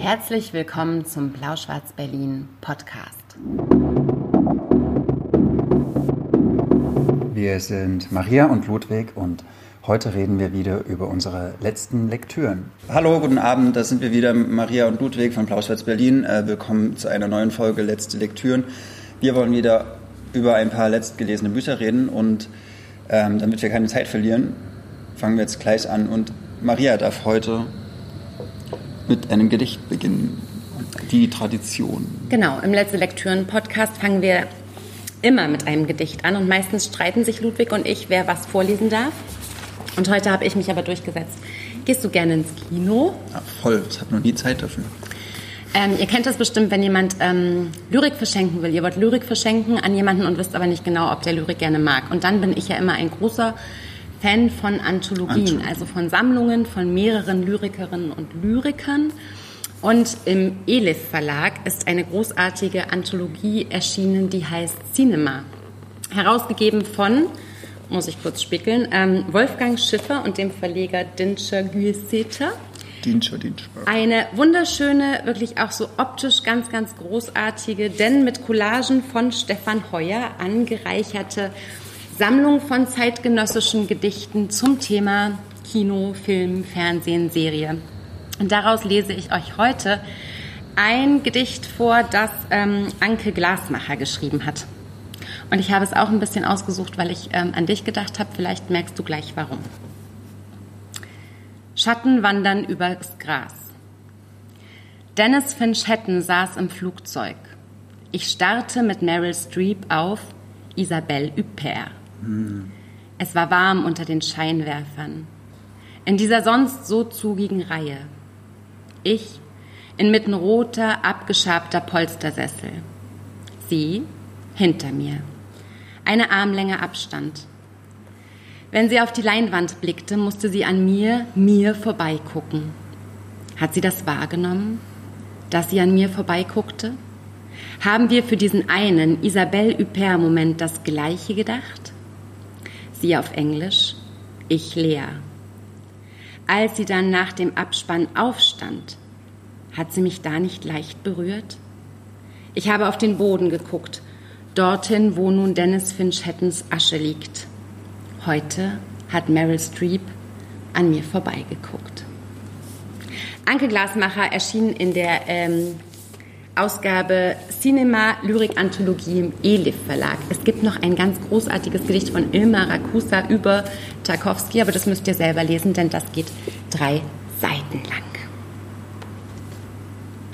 Herzlich willkommen zum Blau-Schwarz-Berlin Podcast. Wir sind Maria und Ludwig und heute reden wir wieder über unsere letzten Lektüren. Hallo, guten Abend, da sind wir wieder, Maria und Ludwig von Blau-Schwarz-Berlin. Äh, willkommen zu einer neuen Folge Letzte Lektüren. Wir wollen wieder über ein paar letztgelesene Bücher reden und ähm, damit wir keine Zeit verlieren, fangen wir jetzt gleich an und Maria darf heute mit einem Gedicht beginnen. Die Tradition. Genau, im Letzte Lektüren-Podcast fangen wir immer mit einem Gedicht an und meistens streiten sich Ludwig und ich, wer was vorlesen darf. Und heute habe ich mich aber durchgesetzt. Gehst du gerne ins Kino? Ja, voll, ich habe noch nie Zeit dafür. Ähm, ihr kennt das bestimmt, wenn jemand ähm, Lyrik verschenken will. Ihr wollt Lyrik verschenken an jemanden und wisst aber nicht genau, ob der Lyrik gerne mag. Und dann bin ich ja immer ein großer Fan von Anthologien, Anthologien. also von Sammlungen von mehreren Lyrikerinnen und Lyrikern. Und im Elif Verlag ist eine großartige Anthologie erschienen, die heißt Cinema. Herausgegeben von, muss ich kurz spickeln, ähm, Wolfgang Schiffer und dem Verleger Dinscher Güeseter. Dinscher, Dinscher. Eine wunderschöne, wirklich auch so optisch ganz, ganz großartige, denn mit Collagen von Stefan Heuer angereicherte Sammlung von zeitgenössischen Gedichten zum Thema Kino, Film, Fernsehen, Serie. Und daraus lese ich euch heute ein Gedicht vor, das ähm, Anke Glasmacher geschrieben hat. Und ich habe es auch ein bisschen ausgesucht, weil ich ähm, an dich gedacht habe. Vielleicht merkst du gleich warum. Schatten wandern übers Gras. Dennis Finch Hatton saß im Flugzeug. Ich starrte mit Meryl Streep auf Isabelle Huppert. Es war warm unter den Scheinwerfern. In dieser sonst so zugigen Reihe. Ich inmitten roter, abgeschabter Polstersessel. Sie hinter mir. Eine Armlänge Abstand. Wenn sie auf die Leinwand blickte, musste sie an mir, mir vorbeigucken. Hat sie das wahrgenommen, dass sie an mir vorbeiguckte? Haben wir für diesen einen Isabelle Huppert-Moment das Gleiche gedacht? Sie auf Englisch, ich Lea. Als sie dann nach dem Abspann aufstand, hat sie mich da nicht leicht berührt? Ich habe auf den Boden geguckt, dorthin, wo nun Dennis Finch Hattons Asche liegt. Heute hat Meryl Streep an mir vorbeigeguckt. Anke Glasmacher erschien in der ähm, Ausgabe Cinema Lyrik Anthologie im Elif Verlag. Es gibt noch ein ganz großartiges Gedicht von Ilma Rakusa über Tchaikovsky, aber das müsst ihr selber lesen, denn das geht drei Seiten lang.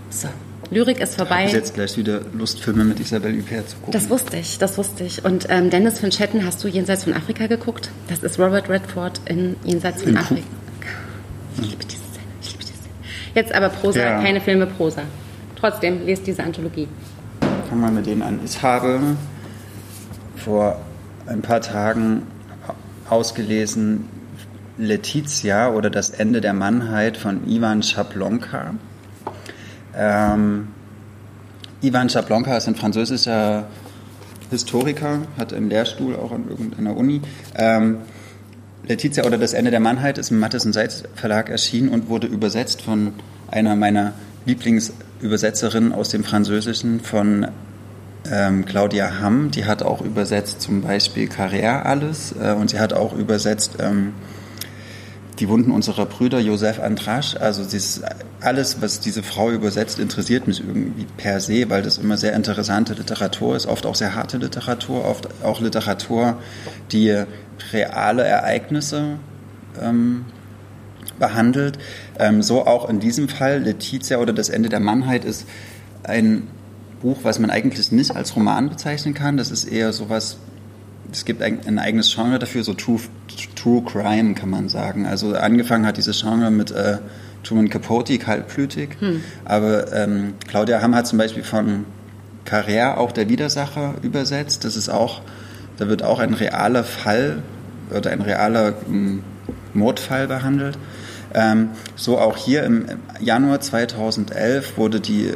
So, Lyrik ist vorbei. Ich habe jetzt gleich wieder Lust, Filme mit Isabelle Huppert zu gucken. Das wusste ich, das wusste ich. Und ähm, Dennis von Chetten, hast du Jenseits von Afrika geguckt? Das ist Robert Redford in Jenseits von Afrika. Ich liebe diese Szene, ich liebe diese Szene. Jetzt aber Prosa, ja. keine Filme, Prosa. Trotzdem, lest diese Anthologie. Fangen wir mit denen an. Ich habe vor ein paar Tagen ausgelesen Letizia oder Das Ende der Mannheit von Ivan Schablonka. Ähm, Ivan Schablonka ist ein französischer Historiker, hat einen Lehrstuhl auch an irgendeiner Uni. Ähm, Letizia oder Das Ende der Mannheit ist im Mattes und Seitz Verlag erschienen und wurde übersetzt von einer meiner Lieblingsübersetzerin aus dem Französischen von ähm, Claudia Hamm. Die hat auch übersetzt zum Beispiel Carrère alles äh, und sie hat auch übersetzt ähm, die Wunden unserer Brüder, Joseph Andrasch. Also ist, alles, was diese Frau übersetzt, interessiert mich irgendwie per se, weil das immer sehr interessante Literatur ist, oft auch sehr harte Literatur, oft auch Literatur, die reale Ereignisse ähm, behandelt. Ähm, so auch in diesem Fall. Letizia oder Das Ende der Mannheit ist ein Buch, was man eigentlich nicht als Roman bezeichnen kann. Das ist eher sowas, es gibt ein, ein eigenes Genre dafür, so True, True Crime kann man sagen. Also angefangen hat dieses Genre mit äh, Truman Capote, kaltblütig. Hm. Aber ähm, Claudia Hamm hat zum Beispiel von Carrère auch der Widersacher übersetzt. Das ist auch, da wird auch ein realer Fall oder ein realer ähm, Mordfall behandelt. Ähm, so auch hier im Januar 2011 wurde die,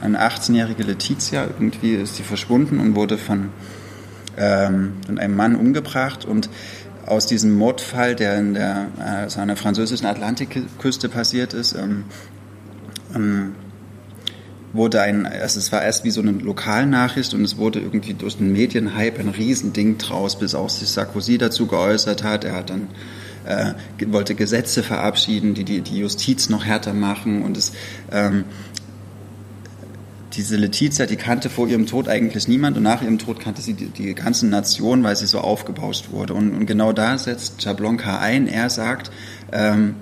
eine 18-jährige Letizia, irgendwie ist sie verschwunden und wurde von, ähm, von einem Mann umgebracht und aus diesem Mordfall, der in der, also an der französischen Atlantikküste passiert ist, ähm, ähm, wurde ein, also es war erst wie so eine Lokalnachricht und es wurde irgendwie durch den Medienhype ein Riesending draus, bis auch sich Sarkozy dazu geäußert hat. Er hat dann äh, wollte Gesetze verabschieden, die, die die Justiz noch härter machen und es ähm, diese Letizia, die kannte vor ihrem Tod eigentlich niemand und nach ihrem Tod kannte sie die, die ganze Nation, weil sie so aufgebauscht wurde. Und, und genau da setzt Jablonka ein. Er sagt, ähm,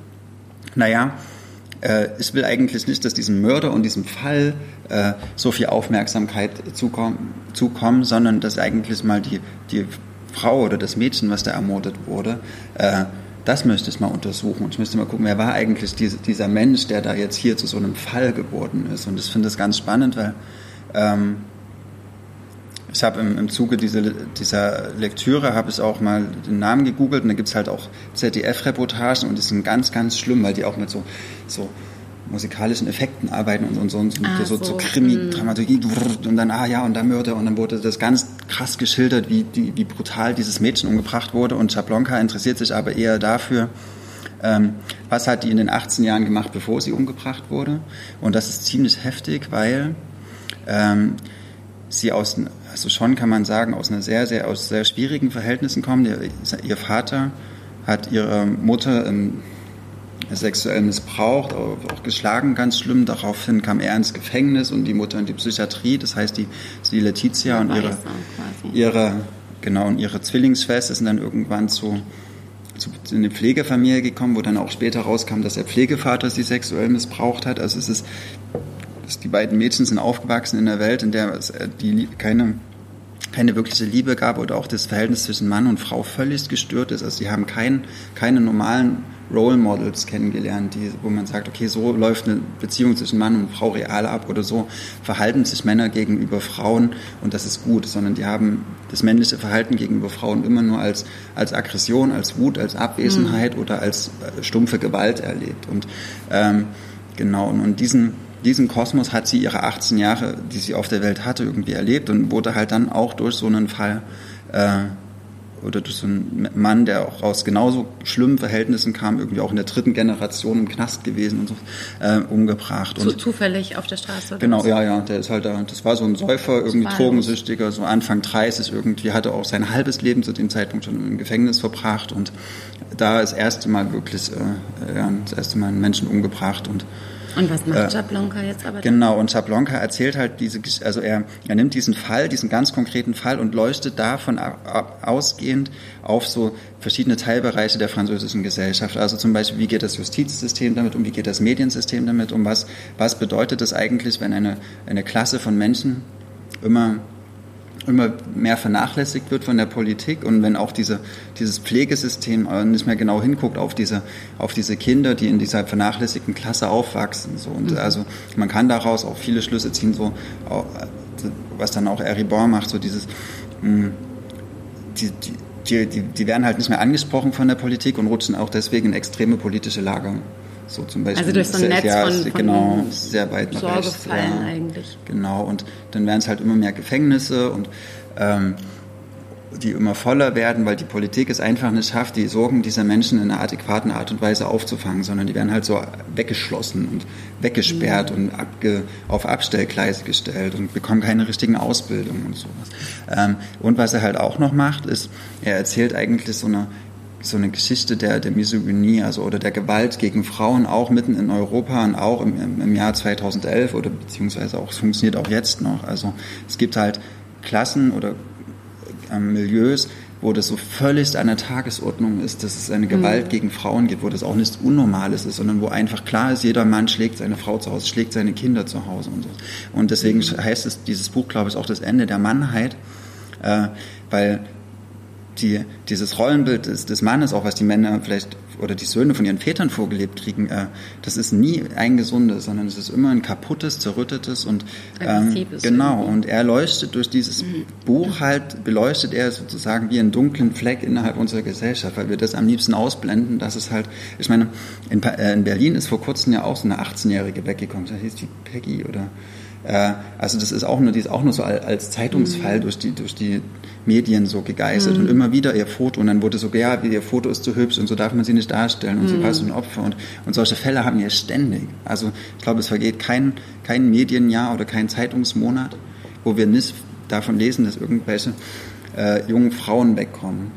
naja, äh, ich will eigentlich nicht, dass diesem Mörder und diesem Fall äh, so viel Aufmerksamkeit zukommen, zukommen, sondern dass eigentlich mal die, die Frau oder das Mädchen, was da ermordet wurde, äh, das möchte ich mal untersuchen. Und ich möchte mal gucken, wer war eigentlich diese, dieser Mensch, der da jetzt hier zu so einem Fall geworden ist. Und ich finde das ganz spannend, weil ähm, ich habe im, im Zuge dieser, dieser Lektüre habe ich auch mal den Namen gegoogelt und da gibt es halt auch ZDF-Reportagen und die sind ganz, ganz schlimm, weil die auch mit so, so musikalischen Effekten arbeiten und, und, und, und ah, so, so, so Krimi, mm. Dramaturgie und dann, ah ja, und dann Mörder und dann wurde das ganz krass geschildert, wie, die, wie brutal dieses Mädchen umgebracht wurde und Chablonka interessiert sich aber eher dafür, ähm, was hat die in den 18 Jahren gemacht, bevor sie umgebracht wurde und das ist ziemlich heftig, weil ähm, sie aus, also schon kann man sagen, aus einer sehr, sehr, aus sehr schwierigen Verhältnissen kommen. Ihr, ihr Vater hat ihre Mutter im sexuell missbraucht, auch geschlagen, ganz schlimm. Daraufhin kam er ins Gefängnis und die Mutter in die Psychiatrie. Das heißt, die, die Letizia und ihre, ihre, genau, und ihre Zwillingsschwester sind dann irgendwann zu, zu, in eine Pflegefamilie gekommen, wo dann auch später rauskam, dass der Pflegevater sie sexuell missbraucht hat. Also es ist, die beiden Mädchen sind aufgewachsen in einer Welt, in der es äh, die keine keine wirkliche Liebe gab oder auch das Verhältnis zwischen Mann und Frau völlig gestört ist. Also sie haben kein, keine normalen Role Models kennengelernt, die, wo man sagt, okay, so läuft eine Beziehung zwischen Mann und Frau real ab oder so verhalten sich Männer gegenüber Frauen und das ist gut, sondern die haben das männliche Verhalten gegenüber Frauen immer nur als, als Aggression, als Wut, als Abwesenheit mhm. oder als äh, stumpfe Gewalt erlebt. Und ähm, genau, und diesen, diesen Kosmos hat sie ihre 18 Jahre, die sie auf der Welt hatte, irgendwie erlebt und wurde halt dann auch durch so einen Fall äh, oder durch so einen Mann, der auch aus genauso schlimmen Verhältnissen kam, irgendwie auch in der dritten Generation im Knast gewesen und so, äh, umgebracht. Zu, zufällig auf der Straße? Oder genau, was? ja, ja, der ist halt da, das war so ein Säufer, irgendwie Drogensüchtiger, so Anfang 30 irgendwie, hatte auch sein halbes Leben zu dem Zeitpunkt schon im Gefängnis verbracht und da das erste Mal wirklich, äh, ja, das erste Mal einen Menschen umgebracht und und was macht äh, Jablonka jetzt aber? Genau, und Jablonka erzählt halt diese, also er, er nimmt diesen Fall, diesen ganz konkreten Fall und leuchtet davon ausgehend auf so verschiedene Teilbereiche der französischen Gesellschaft. Also zum Beispiel, wie geht das Justizsystem damit um, wie geht das Mediensystem damit um, was, was bedeutet es eigentlich, wenn eine, eine Klasse von Menschen immer immer mehr vernachlässigt wird von der Politik und wenn auch diese, dieses Pflegesystem nicht mehr genau hinguckt auf diese, auf diese Kinder, die in dieser vernachlässigten Klasse aufwachsen. So. Und mhm. also man kann daraus auch viele Schlüsse ziehen, so, was dann auch Eribor macht, so dieses, hm, die, die, die, die werden halt nicht mehr angesprochen von der Politik und rutschen auch deswegen in extreme politische Lager. So zum Beispiel. Also durch so ein Netz ja, von, von genau, sehr weit nach rechts. Ja, eigentlich. Genau, und dann werden es halt immer mehr Gefängnisse und ähm, die immer voller werden, weil die Politik es einfach nicht schafft, die Sorgen dieser Menschen in einer adäquaten Art und Weise aufzufangen, sondern die werden halt so weggeschlossen und weggesperrt mhm. und abge, auf Abstellgleise gestellt und bekommen keine richtigen Ausbildungen und sowas. Ähm, und was er halt auch noch macht, ist, er erzählt eigentlich so eine so eine Geschichte der, der Misogynie, also oder der Gewalt gegen Frauen auch mitten in Europa und auch im, im Jahr 2011 oder beziehungsweise auch es funktioniert auch jetzt noch. Also es gibt halt Klassen oder äh, Milieus, wo das so völlig an der Tagesordnung ist, dass es eine Gewalt mhm. gegen Frauen gibt, wo das auch nichts Unnormales ist, sondern wo einfach klar ist, jeder Mann schlägt seine Frau zu Hause, schlägt seine Kinder zu Hause und so. Und deswegen mhm. heißt es, dieses Buch, glaube ich, auch das Ende der Mannheit, äh, weil die, dieses Rollenbild des, des Mannes, auch was die Männer vielleicht oder die Söhne von ihren Vätern vorgelebt kriegen, äh, das ist nie ein gesundes, sondern es ist immer ein kaputtes, zerrüttetes und ähm, genau. Und er leuchtet durch dieses mhm. Buch halt, beleuchtet er sozusagen wie einen dunklen Fleck innerhalb unserer Gesellschaft, weil wir das am liebsten ausblenden, dass es halt, ich meine, in, äh, in Berlin ist vor kurzem ja auch so eine 18-Jährige weggekommen, da hieß die Peggy oder also das ist auch nur, die ist auch nur so als Zeitungsfall mhm. durch, die, durch die Medien so gegeißelt mhm. und immer wieder ihr Foto und dann wurde so, ja, ihr Foto ist zu hübsch und so darf man sie nicht darstellen und mhm. sie war so ein Opfer und, und solche Fälle haben wir ständig. Also ich glaube, es vergeht kein, kein Medienjahr oder kein Zeitungsmonat, wo wir nicht davon lesen, dass irgendwelche äh, jungen Frauen wegkommen,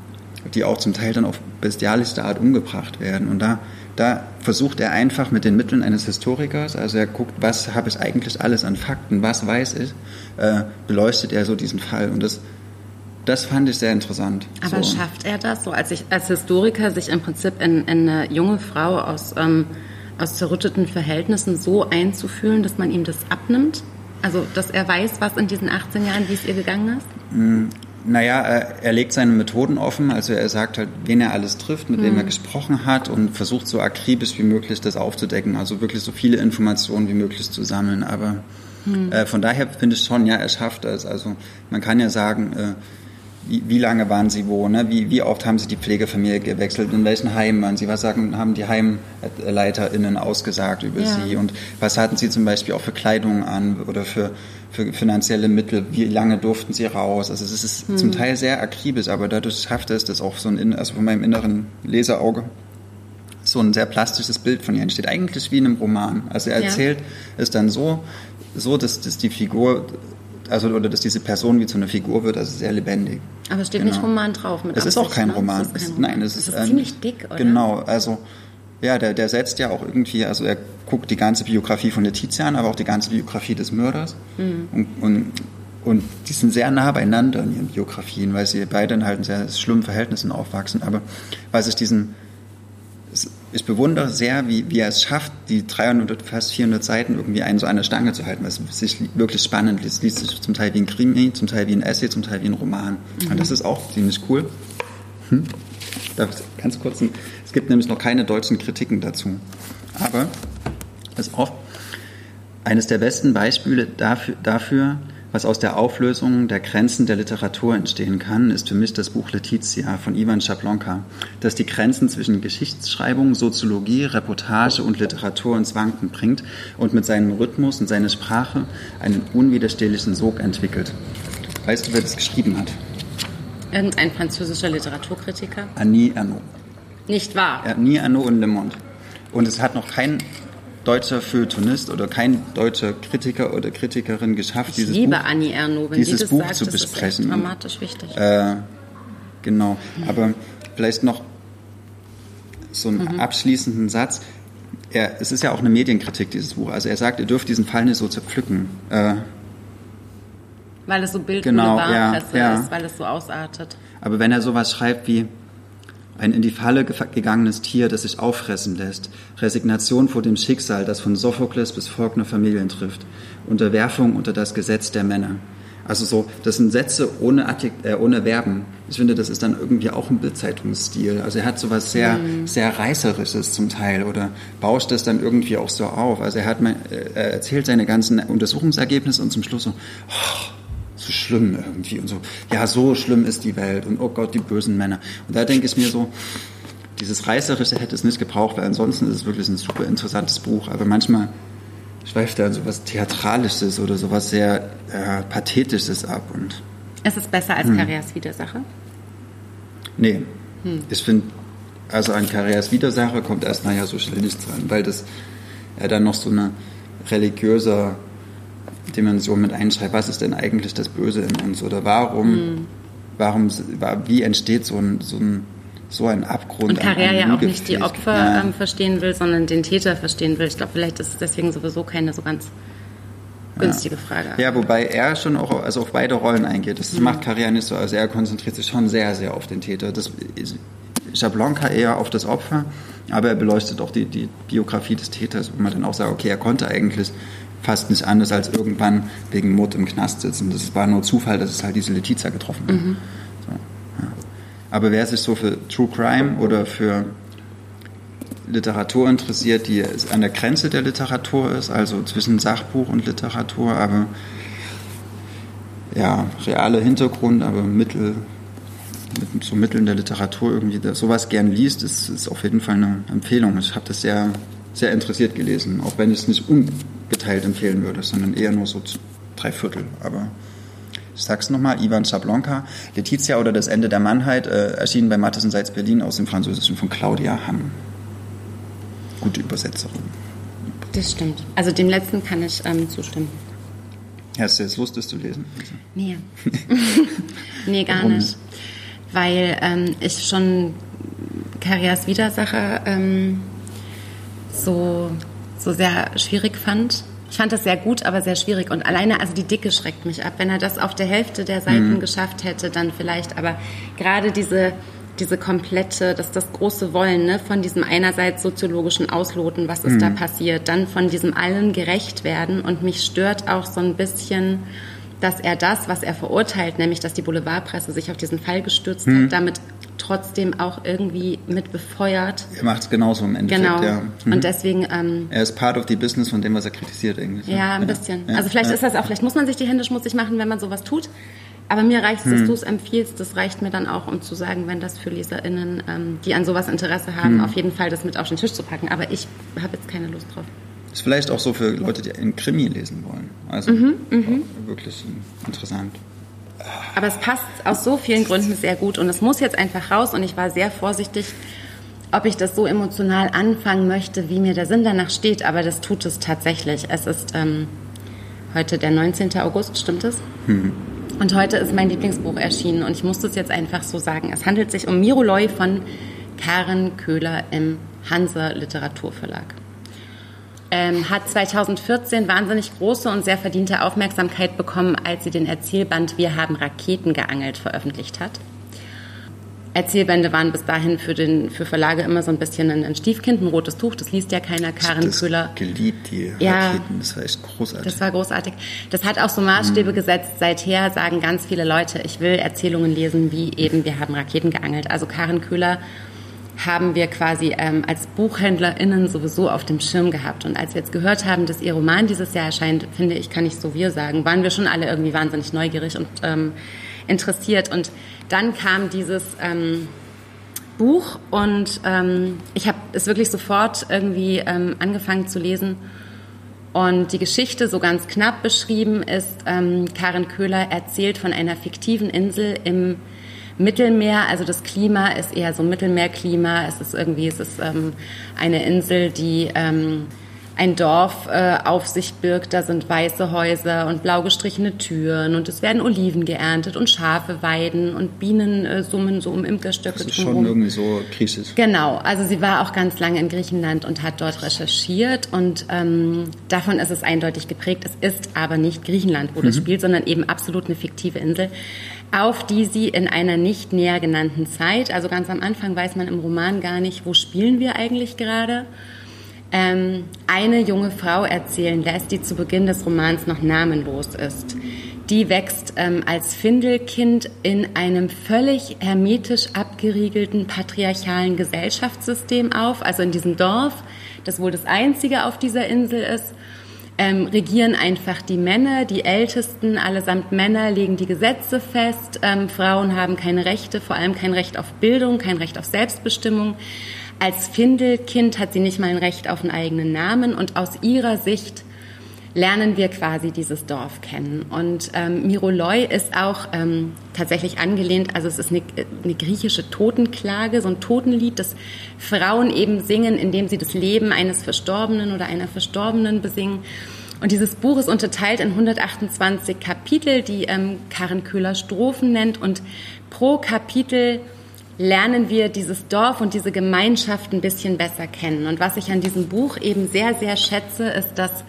die auch zum Teil dann auf bestialischste Art umgebracht werden und da da versucht er einfach mit den Mitteln eines Historikers, also er guckt, was habe ich eigentlich alles an Fakten, was weiß ich, äh, beleuchtet er so diesen Fall. Und das, das fand ich sehr interessant. Aber so. schafft er das so, als, ich, als Historiker sich im Prinzip in, in eine junge Frau aus, ähm, aus zerrütteten Verhältnissen so einzufühlen, dass man ihm das abnimmt? Also, dass er weiß, was in diesen 18 Jahren, wie es ihr gegangen ist? Naja, er, er legt seine Methoden offen, also er sagt halt, wen er alles trifft, mit mhm. wem er hm. gesprochen hat und versucht so akribisch wie möglich das aufzudecken, also wirklich so viele Informationen wie möglich zu sammeln. Aber mhm. äh, von daher finde ich schon, ja, er schafft es. Also man kann ja sagen, äh, wie, wie lange waren Sie wo? Ne? Wie, wie oft haben Sie die Pflegefamilie gewechselt? In welchen Heimen waren Sie? Was sagen, haben die HeimleiterInnen ausgesagt über ja. Sie? Und was hatten Sie zum Beispiel auch für Kleidung an oder für, für finanzielle Mittel? Wie lange durften Sie raus? Also es ist hm. zum Teil sehr akribisch, aber dadurch schafft es das auch so ein, also von meinem inneren Leserauge so ein sehr plastisches Bild von ihr entsteht. Eigentlich wie in einem Roman. Also er erzählt ja. es dann so, so dass, dass die Figur also oder dass diese Person wie zu einer Figur wird, also sehr lebendig. Aber es steht genau. nicht Roman drauf mit Es ist auch kein ne? Roman. Es kein Roman. Nein, es ist, ist ähm, ziemlich dick, oder? Genau, also ja, der, der setzt ja auch irgendwie, also er guckt die ganze Biografie von Letizia an, aber auch die ganze Biografie des Mörders. Mhm. Und, und, und die sind sehr nah beieinander in ihren Biografien, weil sie beide in halt in sehr schlimmen Verhältnissen aufwachsen. Aber weil sich diesen ich bewundere sehr, wie, wie er es schafft, die 300, fast 400 Seiten irgendwie einen so an der Stange zu halten, was sich wirklich spannend liest. Liest sich zum Teil wie ein Krimi, zum Teil wie ein Essay, zum Teil wie ein Roman. Mhm. Und das ist auch ziemlich cool. Hm? Darf ich ganz kurz, es gibt nämlich noch keine deutschen Kritiken dazu. Aber es ist auch eines der besten Beispiele dafür, dafür was aus der Auflösung der Grenzen der Literatur entstehen kann, ist für mich das Buch Letizia von Ivan Schablonka, das die Grenzen zwischen Geschichtsschreibung, Soziologie, Reportage und Literatur ins Wanken bringt und mit seinem Rhythmus und seiner Sprache einen unwiderstehlichen Sog entwickelt. Weißt du, wer das geschrieben hat? Irgendein französischer Literaturkritiker? Annie Ernaux. Nicht wahr? Annie Ernaux in Le Monde. Und es hat noch kein deutscher Feuilletonist oder kein deutscher Kritiker oder Kritikerin geschafft, ich dieses liebe Buch, Annie Ernaux, wenn dieses Buch sagt, zu besprechen. Ist dramatisch wichtig. Äh, genau, aber vielleicht noch so einen mhm. abschließenden Satz. Er, es ist ja auch eine Medienkritik, dieses Buch. Also er sagt, ihr dürft diesen Fall nicht so zerpflücken. Äh, weil es so Bild genau, ja, ja. ist, weil es so ausartet. Aber wenn er sowas schreibt wie, ein in die Falle gegangenes Tier, das sich auffressen lässt, Resignation vor dem Schicksal, das von Sophokles bis Faulkner Familien trifft, Unterwerfung unter das Gesetz der Männer. Also so, das sind Sätze ohne, Adjekt, äh, ohne Verben. Ich finde, das ist dann irgendwie auch ein Bildzeitungsstil. Also er hat sowas sehr, mhm. sehr reißerisches zum Teil oder bauscht das dann irgendwie auch so auf. Also er hat, äh, er erzählt seine ganzen Untersuchungsergebnisse und zum Schluss so, oh, so schlimm irgendwie und so, ja, so schlimm ist die Welt und oh Gott, die bösen Männer. Und da denke ich mir so, dieses Reißerische hätte es nicht gebraucht, weil ansonsten ist es wirklich ein super interessantes Buch, aber manchmal schweift er an sowas Theatralisches oder sowas sehr äh, Pathetisches ab. Und, ist es besser als hm. Karriers Widersacher? Nee. Hm. Ich finde, also an Karriers Widersacher kommt erstmal ja so schnell nichts dran, weil das er dann noch so eine religiöse Dimension mit einschreibt, was ist denn eigentlich das Böse in uns oder warum, mhm. warum, wie entsteht so ein, so ein, so ein Abgrund. Und Carrère ja auch nicht die Opfer ja. ähm, verstehen will, sondern den Täter verstehen will. Ich glaube, vielleicht ist es deswegen sowieso keine so ganz günstige ja. Frage. Ja, wobei er schon auch also auf beide Rollen eingeht. Das mhm. macht Carrère nicht so. Also er konzentriert sich schon sehr, sehr auf den Täter. Das Jablonka eher auf das Opfer, aber er beleuchtet auch die, die Biografie des Täters, wo man dann auch sagt, okay, er konnte eigentlich fast nicht anders als irgendwann wegen Mord im Knast sitzen. Das war nur Zufall, dass es halt diese Letizia getroffen hat. Mhm. So, ja. Aber wer sich so für True Crime oder für Literatur interessiert, die an der Grenze der Literatur ist, also zwischen Sachbuch und Literatur, aber ja, realer Hintergrund, aber Mittel, mit so Mitteln der Literatur irgendwie sowas gern liest, ist, ist auf jeden Fall eine Empfehlung. Ich habe das sehr sehr interessiert gelesen, auch wenn ich es nicht ungeteilt empfehlen würde, sondern eher nur so drei Viertel. Aber ich sag's nochmal, Ivan Schablonka, Letizia oder Das Ende der Mannheit, äh, erschienen bei Matheson Seitz Berlin aus dem Französischen von Claudia Hamm. Gute Übersetzung. Das stimmt. Also dem letzten kann ich ähm, zustimmen. Hast du jetzt Lust, das zu lesen? Also. Nee. nee, gar Warum? nicht. Weil ähm, ich schon Carriers Widersacher ähm, so, so sehr schwierig fand. Ich fand das sehr gut, aber sehr schwierig. Und alleine, also die Dicke schreckt mich ab. Wenn er das auf der Hälfte der Seiten mhm. geschafft hätte, dann vielleicht. Aber gerade diese, diese komplette, das das große Wollen ne, von diesem einerseits soziologischen Ausloten, was ist mhm. da passiert, dann von diesem allen gerecht werden. Und mich stört auch so ein bisschen, dass er das, was er verurteilt, nämlich dass die Boulevardpresse sich auf diesen Fall gestürzt mhm. hat, damit trotzdem auch irgendwie mit befeuert. Er macht es genauso im Endeffekt, genau. ja. Mhm. Und deswegen... Ähm, er ist part of the business von dem, was er kritisiert irgendwie. Ja, ein bisschen. Ja. Also vielleicht ja. ist das auch, vielleicht muss man sich die Hände schmutzig machen, wenn man sowas tut. Aber mir reicht es, dass hm. du es empfiehlst. Das reicht mir dann auch, um zu sagen, wenn das für LeserInnen, ähm, die an sowas Interesse haben, hm. auf jeden Fall das mit auf den Tisch zu packen. Aber ich habe jetzt keine Lust drauf. Ist vielleicht auch so für Leute, die einen Krimi lesen wollen. Also mhm, mhm. wirklich interessant. Aber es passt aus so vielen Gründen sehr gut und es muss jetzt einfach raus und ich war sehr vorsichtig, ob ich das so emotional anfangen möchte, wie mir der Sinn danach steht, aber das tut es tatsächlich. Es ist ähm, heute der 19. August, stimmt es? Mhm. Und heute ist mein Lieblingsbuch erschienen und ich muss das jetzt einfach so sagen. Es handelt sich um Miroloi von Karen Köhler im Hanse Literaturverlag ähm, hat 2014 wahnsinnig große und sehr verdiente Aufmerksamkeit bekommen, als sie den Erzählband Wir haben Raketen geangelt veröffentlicht hat. Erzählbände waren bis dahin für, den, für Verlage immer so ein bisschen ein, ein Stiefkind, ein rotes Tuch, das liest ja keiner. Karen das Köhler. geliebt, die ja, Raketen, das war echt großartig. Das war großartig. Das hat auch so Maßstäbe mhm. gesetzt. Seither sagen ganz viele Leute, ich will Erzählungen lesen, wie eben Wir haben Raketen geangelt. Also Karen Köhler haben wir quasi ähm, als BuchhändlerInnen sowieso auf dem Schirm gehabt. Und als wir jetzt gehört haben, dass ihr Roman dieses Jahr erscheint, finde ich, kann ich so wir sagen, waren wir schon alle irgendwie wahnsinnig neugierig und ähm, interessiert. Und dann kam dieses ähm, Buch und ähm, ich habe es wirklich sofort irgendwie ähm, angefangen zu lesen. Und die Geschichte, so ganz knapp beschrieben, ist, ähm, Karen Köhler erzählt von einer fiktiven Insel im Mittelmeer, also das Klima ist eher so Mittelmeerklima. Es ist irgendwie, es ist ähm, eine Insel, die ähm, ein Dorf äh, auf sich birgt. Da sind weiße Häuser und blau gestrichene Türen und es werden Oliven geerntet und Schafe weiden und Bienen äh, summen so um Imkerstöcke. Das ist schon irgendwie so griechisch. Genau, also sie war auch ganz lange in Griechenland und hat dort recherchiert und ähm, davon ist es eindeutig geprägt. Es ist aber nicht Griechenland, wo mhm. das spielt, sondern eben absolut eine fiktive Insel auf die sie in einer nicht näher genannten Zeit, also ganz am Anfang weiß man im Roman gar nicht, wo spielen wir eigentlich gerade, ähm, eine junge Frau erzählen lässt, die zu Beginn des Romans noch namenlos ist. Die wächst ähm, als Findelkind in einem völlig hermetisch abgeriegelten patriarchalen Gesellschaftssystem auf, also in diesem Dorf, das wohl das einzige auf dieser Insel ist ähm, regieren einfach die Männer, die Ältesten, allesamt Männer, legen die Gesetze fest. Ähm, Frauen haben keine Rechte, vor allem kein Recht auf Bildung, kein Recht auf Selbstbestimmung. Als Findelkind hat sie nicht mal ein Recht auf einen eigenen Namen und aus ihrer Sicht lernen wir quasi dieses Dorf kennen. Und ähm, Miroloi ist auch ähm, tatsächlich angelehnt, also es ist eine, eine, griechische Totenklage, so ein Totenlied, das Frauen eben singen, indem sie das Leben eines Verstorbenen oder einer Verstorbenen besingen. Und dieses Buch ist unterteilt in 128 Kapitel, die ähm, Karen Köhler Strophen nennt. Und pro Kapitel lernen wir dieses Dorf und diese Gemeinschaft ein bisschen besser kennen. Und was ich an diesem Buch eben sehr, sehr schätze, ist, dass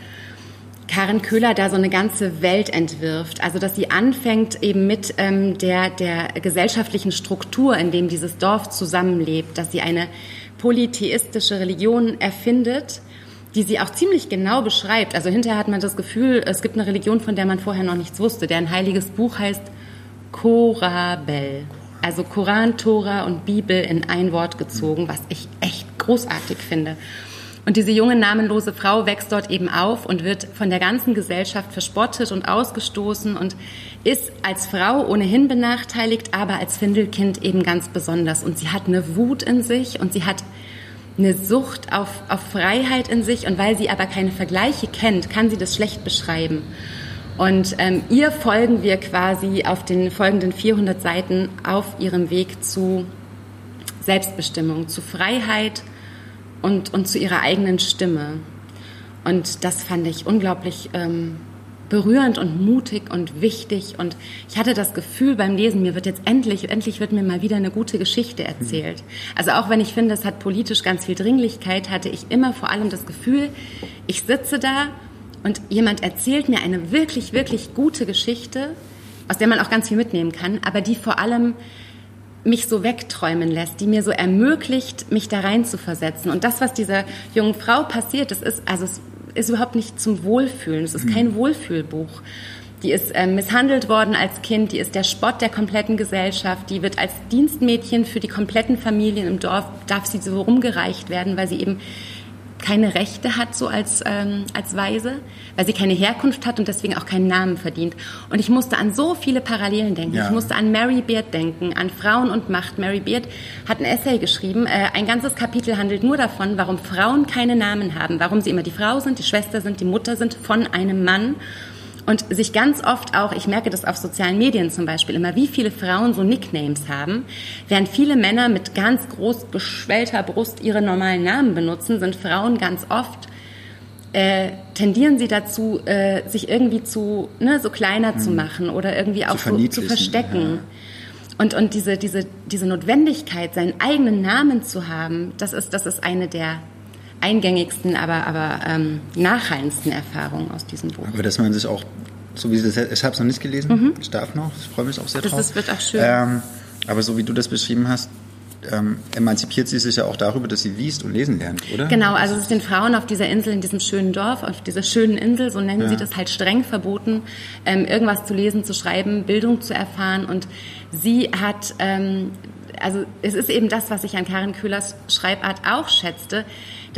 Karen Köhler da so eine ganze Welt entwirft. Also dass sie anfängt eben mit ähm, der, der gesellschaftlichen Struktur, in dem dieses Dorf zusammenlebt, dass sie eine polytheistische Religion erfindet, die sie auch ziemlich genau beschreibt. Also hinterher hat man das Gefühl, es gibt eine Religion, von der man vorher noch nichts wusste. Deren heiliges Buch heißt Korabel. Also Koran, Tora und Bibel in ein Wort gezogen, was ich echt großartig finde. Und diese junge namenlose Frau wächst dort eben auf und wird von der ganzen Gesellschaft verspottet und ausgestoßen und ist als Frau ohnehin benachteiligt, aber als Findelkind eben ganz besonders. Und sie hat eine Wut in sich und sie hat eine Sucht auf, auf Freiheit in sich und weil sie aber keine Vergleiche kennt, kann sie das schlecht beschreiben. Und ähm, ihr folgen wir quasi auf den folgenden 400 Seiten auf ihrem Weg zu Selbstbestimmung, zu Freiheit und, und zu ihrer eigenen Stimme. Und das fand ich unglaublich ähm, berührend und mutig und wichtig. Und ich hatte das Gefühl beim Lesen, mir wird jetzt endlich, endlich wird mir mal wieder eine gute Geschichte erzählt. Also auch wenn ich finde, es hat politisch ganz viel Dringlichkeit, hatte ich immer vor allem das Gefühl, ich sitze da und jemand erzählt mir eine wirklich, wirklich gute Geschichte, aus der man auch ganz viel mitnehmen kann, aber die vor allem mich so wegträumen lässt, die mir so ermöglicht, mich da rein zu versetzen. Und das, was dieser jungen Frau passiert, das ist, also es ist überhaupt nicht zum Wohlfühlen. Es ist mhm. kein Wohlfühlbuch. Die ist äh, misshandelt worden als Kind, die ist der Spott der kompletten Gesellschaft, die wird als Dienstmädchen für die kompletten Familien im Dorf, darf sie so rumgereicht werden, weil sie eben keine Rechte hat, so als, ähm, als Weise, weil sie keine Herkunft hat und deswegen auch keinen Namen verdient. Und ich musste an so viele Parallelen denken. Ja. Ich musste an Mary Beard denken, an Frauen und Macht. Mary Beard hat ein Essay geschrieben. Äh, ein ganzes Kapitel handelt nur davon, warum Frauen keine Namen haben, warum sie immer die Frau sind, die Schwester sind, die Mutter sind von einem Mann und sich ganz oft auch, ich merke das auf sozialen Medien zum Beispiel immer, wie viele Frauen so Nicknames haben, während viele Männer mit ganz groß geschwellter Brust ihre normalen Namen benutzen, sind Frauen ganz oft äh, tendieren sie dazu, äh, sich irgendwie zu ne, so kleiner hm. zu machen oder irgendwie auch zu, so, zu verstecken. Ja. Und, und diese, diese, diese Notwendigkeit, seinen eigenen Namen zu haben, das ist, das ist eine der eingängigsten, aber, aber ähm, nachhallendsten Erfahrungen aus diesem Buch. Aber dass man sich auch, so wie das, ich habe es noch nicht gelesen, mhm. ich darf noch, ich freue mich auch sehr das drauf. Das wird auch schön. Ähm, aber so wie du das beschrieben hast, ähm, emanzipiert sie sich ja auch darüber, dass sie liest und lesen lernt, oder? Genau, also es ist den Frauen auf dieser Insel, in diesem schönen Dorf, auf dieser schönen Insel, so nennen ja. sie das halt streng verboten, ähm, irgendwas zu lesen, zu schreiben, Bildung zu erfahren. Und sie hat ähm, also es ist eben das, was ich an Karin Köhlers Schreibart auch schätzte.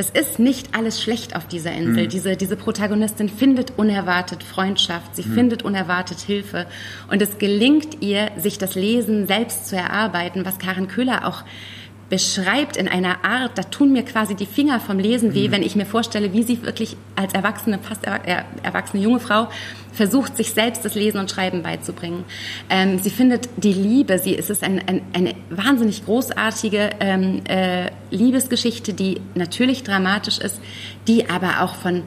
Das ist nicht alles schlecht auf dieser Insel. Mhm. Diese, diese Protagonistin findet unerwartet Freundschaft, sie mhm. findet unerwartet Hilfe. Und es gelingt ihr, sich das Lesen selbst zu erarbeiten, was Karin Köhler auch beschreibt in einer Art, da tun mir quasi die Finger vom Lesen weh, mhm. wenn ich mir vorstelle, wie sie wirklich als erwachsene, fast erwachsene junge Frau versucht, sich selbst das Lesen und Schreiben beizubringen. Ähm, sie findet die Liebe, sie, es ist ein, ein, eine wahnsinnig großartige ähm, äh, Liebesgeschichte, die natürlich dramatisch ist, die aber auch von,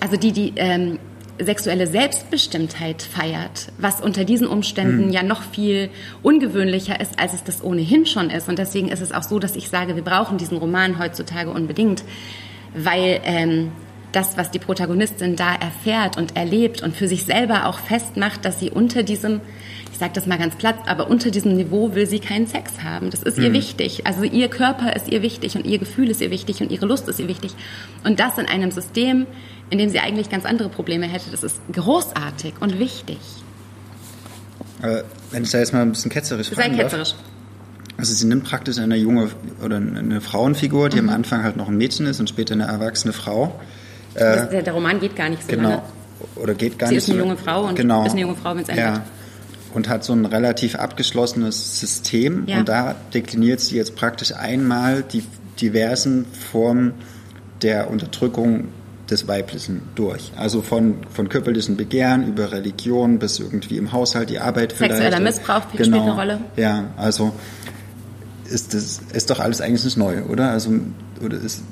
also die, die ähm, sexuelle Selbstbestimmtheit feiert, was unter diesen Umständen mhm. ja noch viel ungewöhnlicher ist, als es das ohnehin schon ist. Und deswegen ist es auch so, dass ich sage, wir brauchen diesen Roman heutzutage unbedingt, weil ähm, das, was die Protagonistin da erfährt und erlebt und für sich selber auch festmacht, dass sie unter diesem, ich sage das mal ganz platt, aber unter diesem Niveau will sie keinen Sex haben. Das ist mhm. ihr wichtig. Also ihr Körper ist ihr wichtig und ihr Gefühl ist ihr wichtig und ihre Lust ist ihr wichtig. Und das in einem System, in dem sie eigentlich ganz andere Probleme hätte. Das ist großartig und wichtig. Aber wenn ich da jetzt mal ein bisschen ketzerisch Sei ketzerisch. Darf, also sie nimmt praktisch eine junge oder eine Frauenfigur, die mhm. am Anfang halt noch ein Mädchen ist und später eine erwachsene Frau. Äh, der, der, Roman geht gar nicht so genau. lange. Oder geht gar sie nicht so. Sie ist eine junge Frau und genau. ist eine junge Frau, wenn es ja. Und hat so ein relativ abgeschlossenes System. Ja. Und da dekliniert sie jetzt praktisch einmal die diversen Formen der Unterdrückung des Weiblichen durch. Also von, von körperlichen Begehren über Religion bis irgendwie im Haushalt die Arbeit vielleicht. Sexueller Missbrauch genau, spielt eine Rolle. Ja, also ist das ist doch alles eigentlich nicht neu, oder? Also oder ist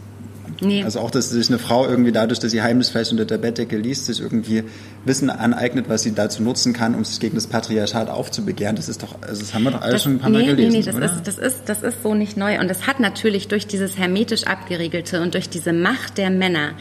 Nee. Also auch, dass sich eine Frau irgendwie dadurch, dass sie heimlich vielleicht unter der Bettdecke liest, sich irgendwie Wissen aneignet, was sie dazu nutzen kann, um sich gegen das Patriarchat aufzubegehren. Das ist doch, also das haben wir doch alles das, schon ein paar Mal gelesen. Nee, nee, das, oder? Ist, das, ist, das ist so nicht neu. Und es hat natürlich durch dieses hermetisch abgeriegelte und durch diese Macht der Männer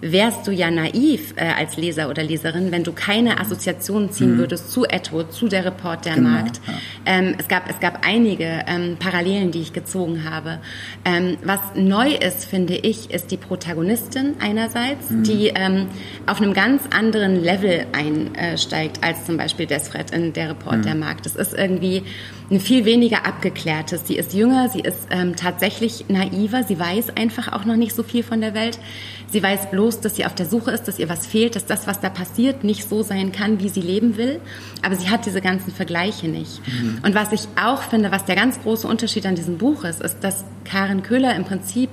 wärst du ja naiv äh, als Leser oder Leserin, wenn du keine Assoziationen ziehen mhm. würdest zu Edward, zu der Report der genau, Markt. Ja. Ähm, es, gab, es gab einige ähm, Parallelen, die ich gezogen habe. Ähm, was neu ist, finde ich, ist die Protagonistin einerseits, mhm. die ähm, auf einem ganz anderen Level einsteigt als zum Beispiel Desfred in der Report mhm. der Markt. Das ist irgendwie ein viel weniger abgeklärtes. Sie ist jünger, sie ist ähm, tatsächlich naiver, sie weiß einfach auch noch nicht so viel von der Welt. Sie weiß bloß, dass sie auf der Suche ist, dass ihr was fehlt, dass das, was da passiert, nicht so sein kann, wie sie leben will. Aber sie hat diese ganzen Vergleiche nicht. Mhm. Und was ich auch finde, was der ganz große Unterschied an diesem Buch ist, ist, dass Karen Köhler im Prinzip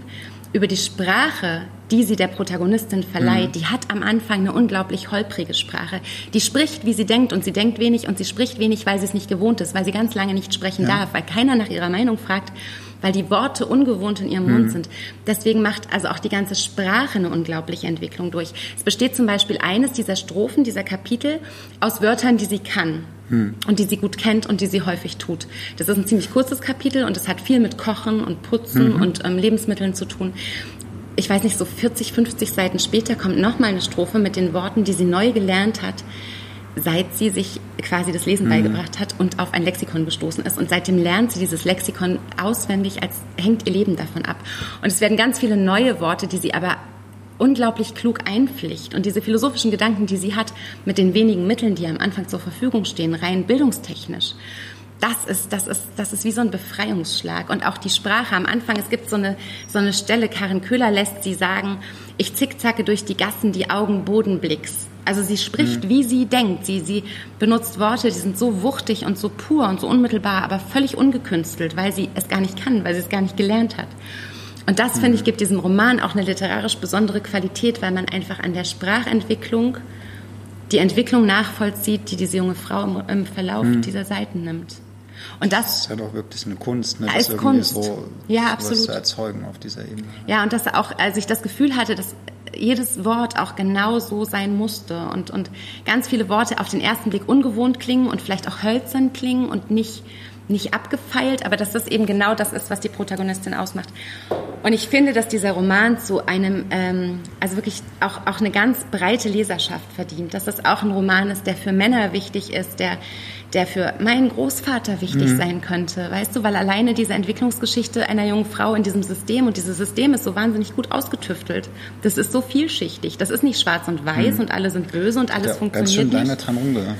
über die Sprache, die sie der Protagonistin verleiht, mhm. die hat am Anfang eine unglaublich holprige Sprache. Die spricht, wie sie denkt und sie denkt wenig und sie spricht wenig, weil sie es nicht gewohnt ist, weil sie ganz lange nicht sprechen ja. darf, weil keiner nach ihrer Meinung fragt, weil die Worte ungewohnt in ihrem mhm. Mund sind. Deswegen macht also auch die ganze Sprache eine unglaubliche Entwicklung durch. Es besteht zum Beispiel eines dieser Strophen, dieser Kapitel aus Wörtern, die sie kann mhm. und die sie gut kennt und die sie häufig tut. Das ist ein ziemlich kurzes Kapitel und es hat viel mit Kochen und Putzen mhm. und ähm, Lebensmitteln zu tun ich weiß nicht, so 40, 50 Seiten später kommt nochmal eine Strophe mit den Worten, die sie neu gelernt hat, seit sie sich quasi das Lesen mhm. beigebracht hat und auf ein Lexikon gestoßen ist. Und seitdem lernt sie dieses Lexikon auswendig, als hängt ihr Leben davon ab. Und es werden ganz viele neue Worte, die sie aber unglaublich klug einpflicht. Und diese philosophischen Gedanken, die sie hat, mit den wenigen Mitteln, die am Anfang zur Verfügung stehen, rein bildungstechnisch, das ist, das ist, das ist wie so ein Befreiungsschlag. Und auch die Sprache am Anfang, es gibt so eine, so eine Stelle, Karin Köhler lässt sie sagen, ich zickzacke durch die Gassen, die Augen Bodenblicks. Also sie spricht, mhm. wie sie denkt. Sie, sie benutzt Worte, die sind so wuchtig und so pur und so unmittelbar, aber völlig ungekünstelt, weil sie es gar nicht kann, weil sie es gar nicht gelernt hat. Und das, mhm. finde ich, gibt diesem Roman auch eine literarisch besondere Qualität, weil man einfach an der Sprachentwicklung die Entwicklung nachvollzieht, die diese junge Frau im, im Verlauf mhm. dieser Seiten nimmt. Und das, das ist ja doch wirklich eine Kunst, ne? als das Kunst. so ja, absolut. zu erzeugen auf dieser Ebene. Ja, und dass auch, als ich das Gefühl hatte, dass jedes Wort auch genau so sein musste und, und ganz viele Worte auf den ersten Blick ungewohnt klingen und vielleicht auch hölzern klingen und nicht nicht abgefeilt, aber dass das eben genau das ist, was die Protagonistin ausmacht. Und ich finde, dass dieser Roman zu einem, ähm, also wirklich auch, auch eine ganz breite Leserschaft verdient. Dass das auch ein Roman ist, der für Männer wichtig ist, der, der für meinen Großvater wichtig mhm. sein könnte. Weißt du, weil alleine diese Entwicklungsgeschichte einer jungen Frau in diesem System und dieses System ist so wahnsinnig gut ausgetüftelt. Das ist so vielschichtig. Das ist nicht schwarz und weiß mhm. und alle sind böse und alles ja, funktioniert ganz schön nicht. dran rumge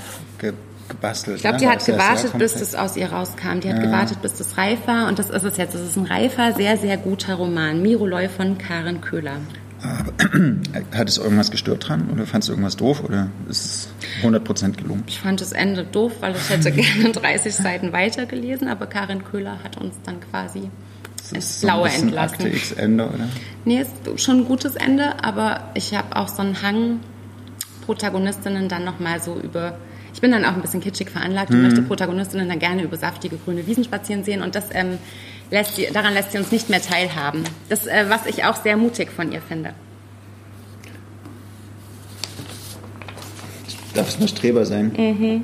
gebastelt. Ich glaube, die ne? hat gewartet, bis es aus ihr rauskam. Die hat ja. gewartet, bis es reif war. Und das ist es jetzt. Es ist ein reifer, sehr, sehr guter Roman. Miroloi von Karen Köhler. hat es irgendwas gestört dran? Oder fandest du irgendwas doof? Oder ist es 100% gelungen? Ich fand das Ende doof, weil ich hätte gerne 30 Seiten weitergelesen. Aber Karin Köhler hat uns dann quasi ins Blaue so entlassen. Akte X Ende, oder? Nee, ist schon ein gutes Ende. Aber ich habe auch so einen Hang, Protagonistinnen dann nochmal so über ich bin dann auch ein bisschen kitschig veranlagt und mhm. möchte Protagonistinnen dann gerne über saftige grüne Wiesen spazieren sehen und das ähm, lässt sie, daran lässt sie uns nicht mehr teilhaben. Das, äh, was ich auch sehr mutig von ihr finde. Darf es nur Streber sein? Mhm.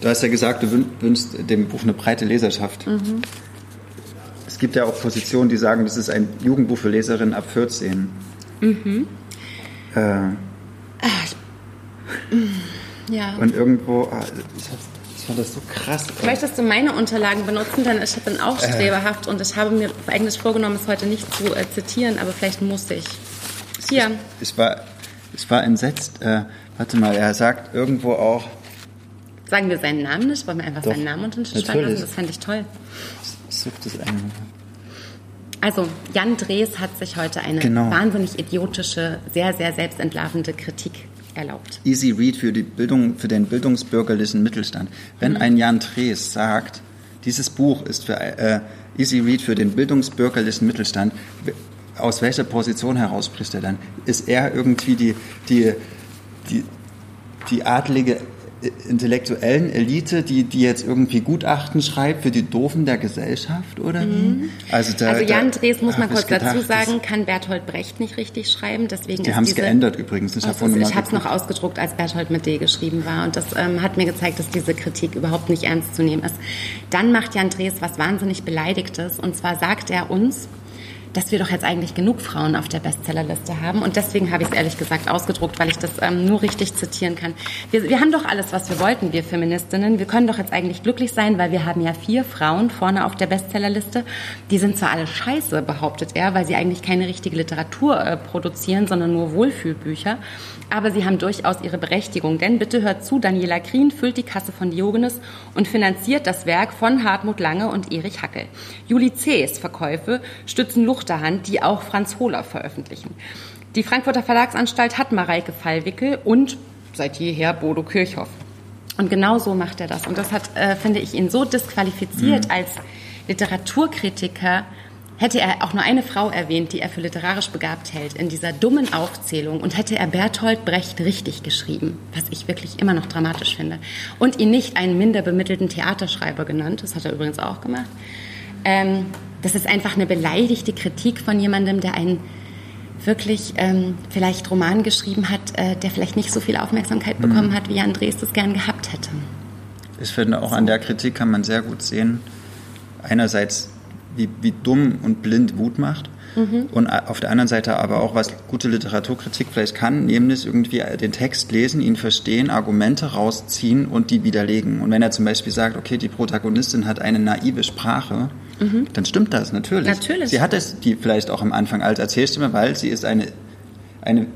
Du hast ja gesagt, du wünschst dem Buch eine breite Leserschaft. Mhm. Es gibt ja auch Positionen, die sagen, das ist ein Jugendbuch für Leserinnen ab 14. Mhm. Äh, Ach, ich ja. Und irgendwo, ah, ich fand das so krass. Möchtest du meine Unterlagen benutzen? Denn ich bin auch äh. streberhaft äh. und ich habe mir eigentlich vorgenommen, es heute nicht zu äh, zitieren, aber vielleicht muss ich. Hier. Ich, ich war, ich war entsetzt. Äh, warte mal, er sagt irgendwo auch. Sagen wir seinen Namen nicht? Wollen wir einfach Doch, seinen Namen unter den Tisch lassen? Das fände ich toll. Ich suche das ein. Also Jan Drees hat sich heute eine genau. wahnsinnig idiotische, sehr, sehr selbstentlarvende Kritik erlaubt. Easy Read für, die Bildung, für den bildungsbürgerlichen Mittelstand. Wenn mhm. ein Jan Drees sagt, dieses Buch ist für äh, Easy Read für den bildungsbürgerlichen Mittelstand, aus welcher Position heraus spricht er dann? Ist er irgendwie die, die, die, die adlige intellektuellen Elite, die, die jetzt irgendwie Gutachten schreibt für die Doofen der Gesellschaft oder mhm. Also, da, also Jan Drees, muss man kurz gedacht, dazu sagen, kann Berthold Brecht nicht richtig schreiben. Deswegen die haben es geändert übrigens. Ich habe es noch ausgedruckt, als Berthold mit D geschrieben war. Und das ähm, hat mir gezeigt, dass diese Kritik überhaupt nicht ernst zu nehmen ist. Dann macht Jan Drees was wahnsinnig Beleidigtes. Und zwar sagt er uns, dass wir doch jetzt eigentlich genug Frauen auf der Bestsellerliste haben. Und deswegen habe ich es ehrlich gesagt ausgedruckt, weil ich das ähm, nur richtig zitieren kann. Wir, wir haben doch alles, was wir wollten, wir Feministinnen. Wir können doch jetzt eigentlich glücklich sein, weil wir haben ja vier Frauen vorne auf der Bestsellerliste. Die sind zwar alle scheiße, behauptet er, weil sie eigentlich keine richtige Literatur äh, produzieren, sondern nur Wohlfühlbücher. Aber sie haben durchaus ihre Berechtigung. Denn bitte hört zu, Daniela Krien füllt die Kasse von Diogenes und finanziert das Werk von Hartmut Lange und Erich Hackel. Juli C.'s Verkäufe stützen Lucht Luchterhand, die auch Franz Hohler veröffentlichen. Die Frankfurter Verlagsanstalt hat Mareike Fallwickel und seit jeher Bodo Kirchhoff. Und genau so macht er das. Und das hat, äh, finde ich, ihn so disqualifiziert mhm. als Literaturkritiker hätte er auch nur eine Frau erwähnt, die er für literarisch begabt hält, in dieser dummen Aufzählung und hätte er Bertolt Brecht richtig geschrieben, was ich wirklich immer noch dramatisch finde, und ihn nicht einen minder bemittelten Theaterschreiber genannt, das hat er übrigens auch gemacht, ähm, das ist einfach eine beleidigte Kritik von jemandem, der einen wirklich ähm, vielleicht Roman geschrieben hat, äh, der vielleicht nicht so viel Aufmerksamkeit bekommen mhm. hat, wie Andres das gern gehabt hätte. Ich finde, auch so. an der Kritik kann man sehr gut sehen, einerseits, wie, wie dumm und blind Wut macht. Mhm. Und auf der anderen Seite aber auch, was gute Literaturkritik vielleicht kann, nämlich irgendwie den Text lesen, ihn verstehen, Argumente rausziehen und die widerlegen. Und wenn er zum Beispiel sagt, okay, die Protagonistin hat eine naive Sprache, mhm. dann stimmt das natürlich. Natürlich. Sie hat es die vielleicht auch am Anfang als Erzählstimme, weil sie ist eine, eine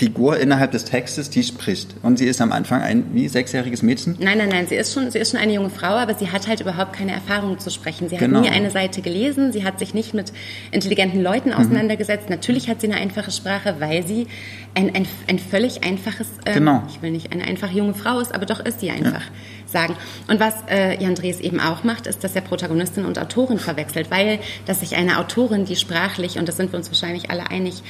Figur innerhalb des Textes, die spricht. Und sie ist am Anfang ein wie sechsjähriges Mädchen? Nein, nein, nein. Sie ist schon, sie ist schon eine junge Frau, aber sie hat halt überhaupt keine Erfahrung zu sprechen. Sie genau. hat nie eine Seite gelesen. Sie hat sich nicht mit intelligenten Leuten mhm. auseinandergesetzt. Mhm. Natürlich hat sie eine einfache Sprache, weil sie ein, ein, ein völlig einfaches, ähm, genau. ich will nicht eine einfach junge Frau ist, aber doch ist sie einfach. Ja. Sagen. Und was äh, Jan Drees eben auch macht, ist, dass er Protagonistin und Autorin verwechselt, weil dass sich eine Autorin, die sprachlich, und das sind wir uns wahrscheinlich alle einig,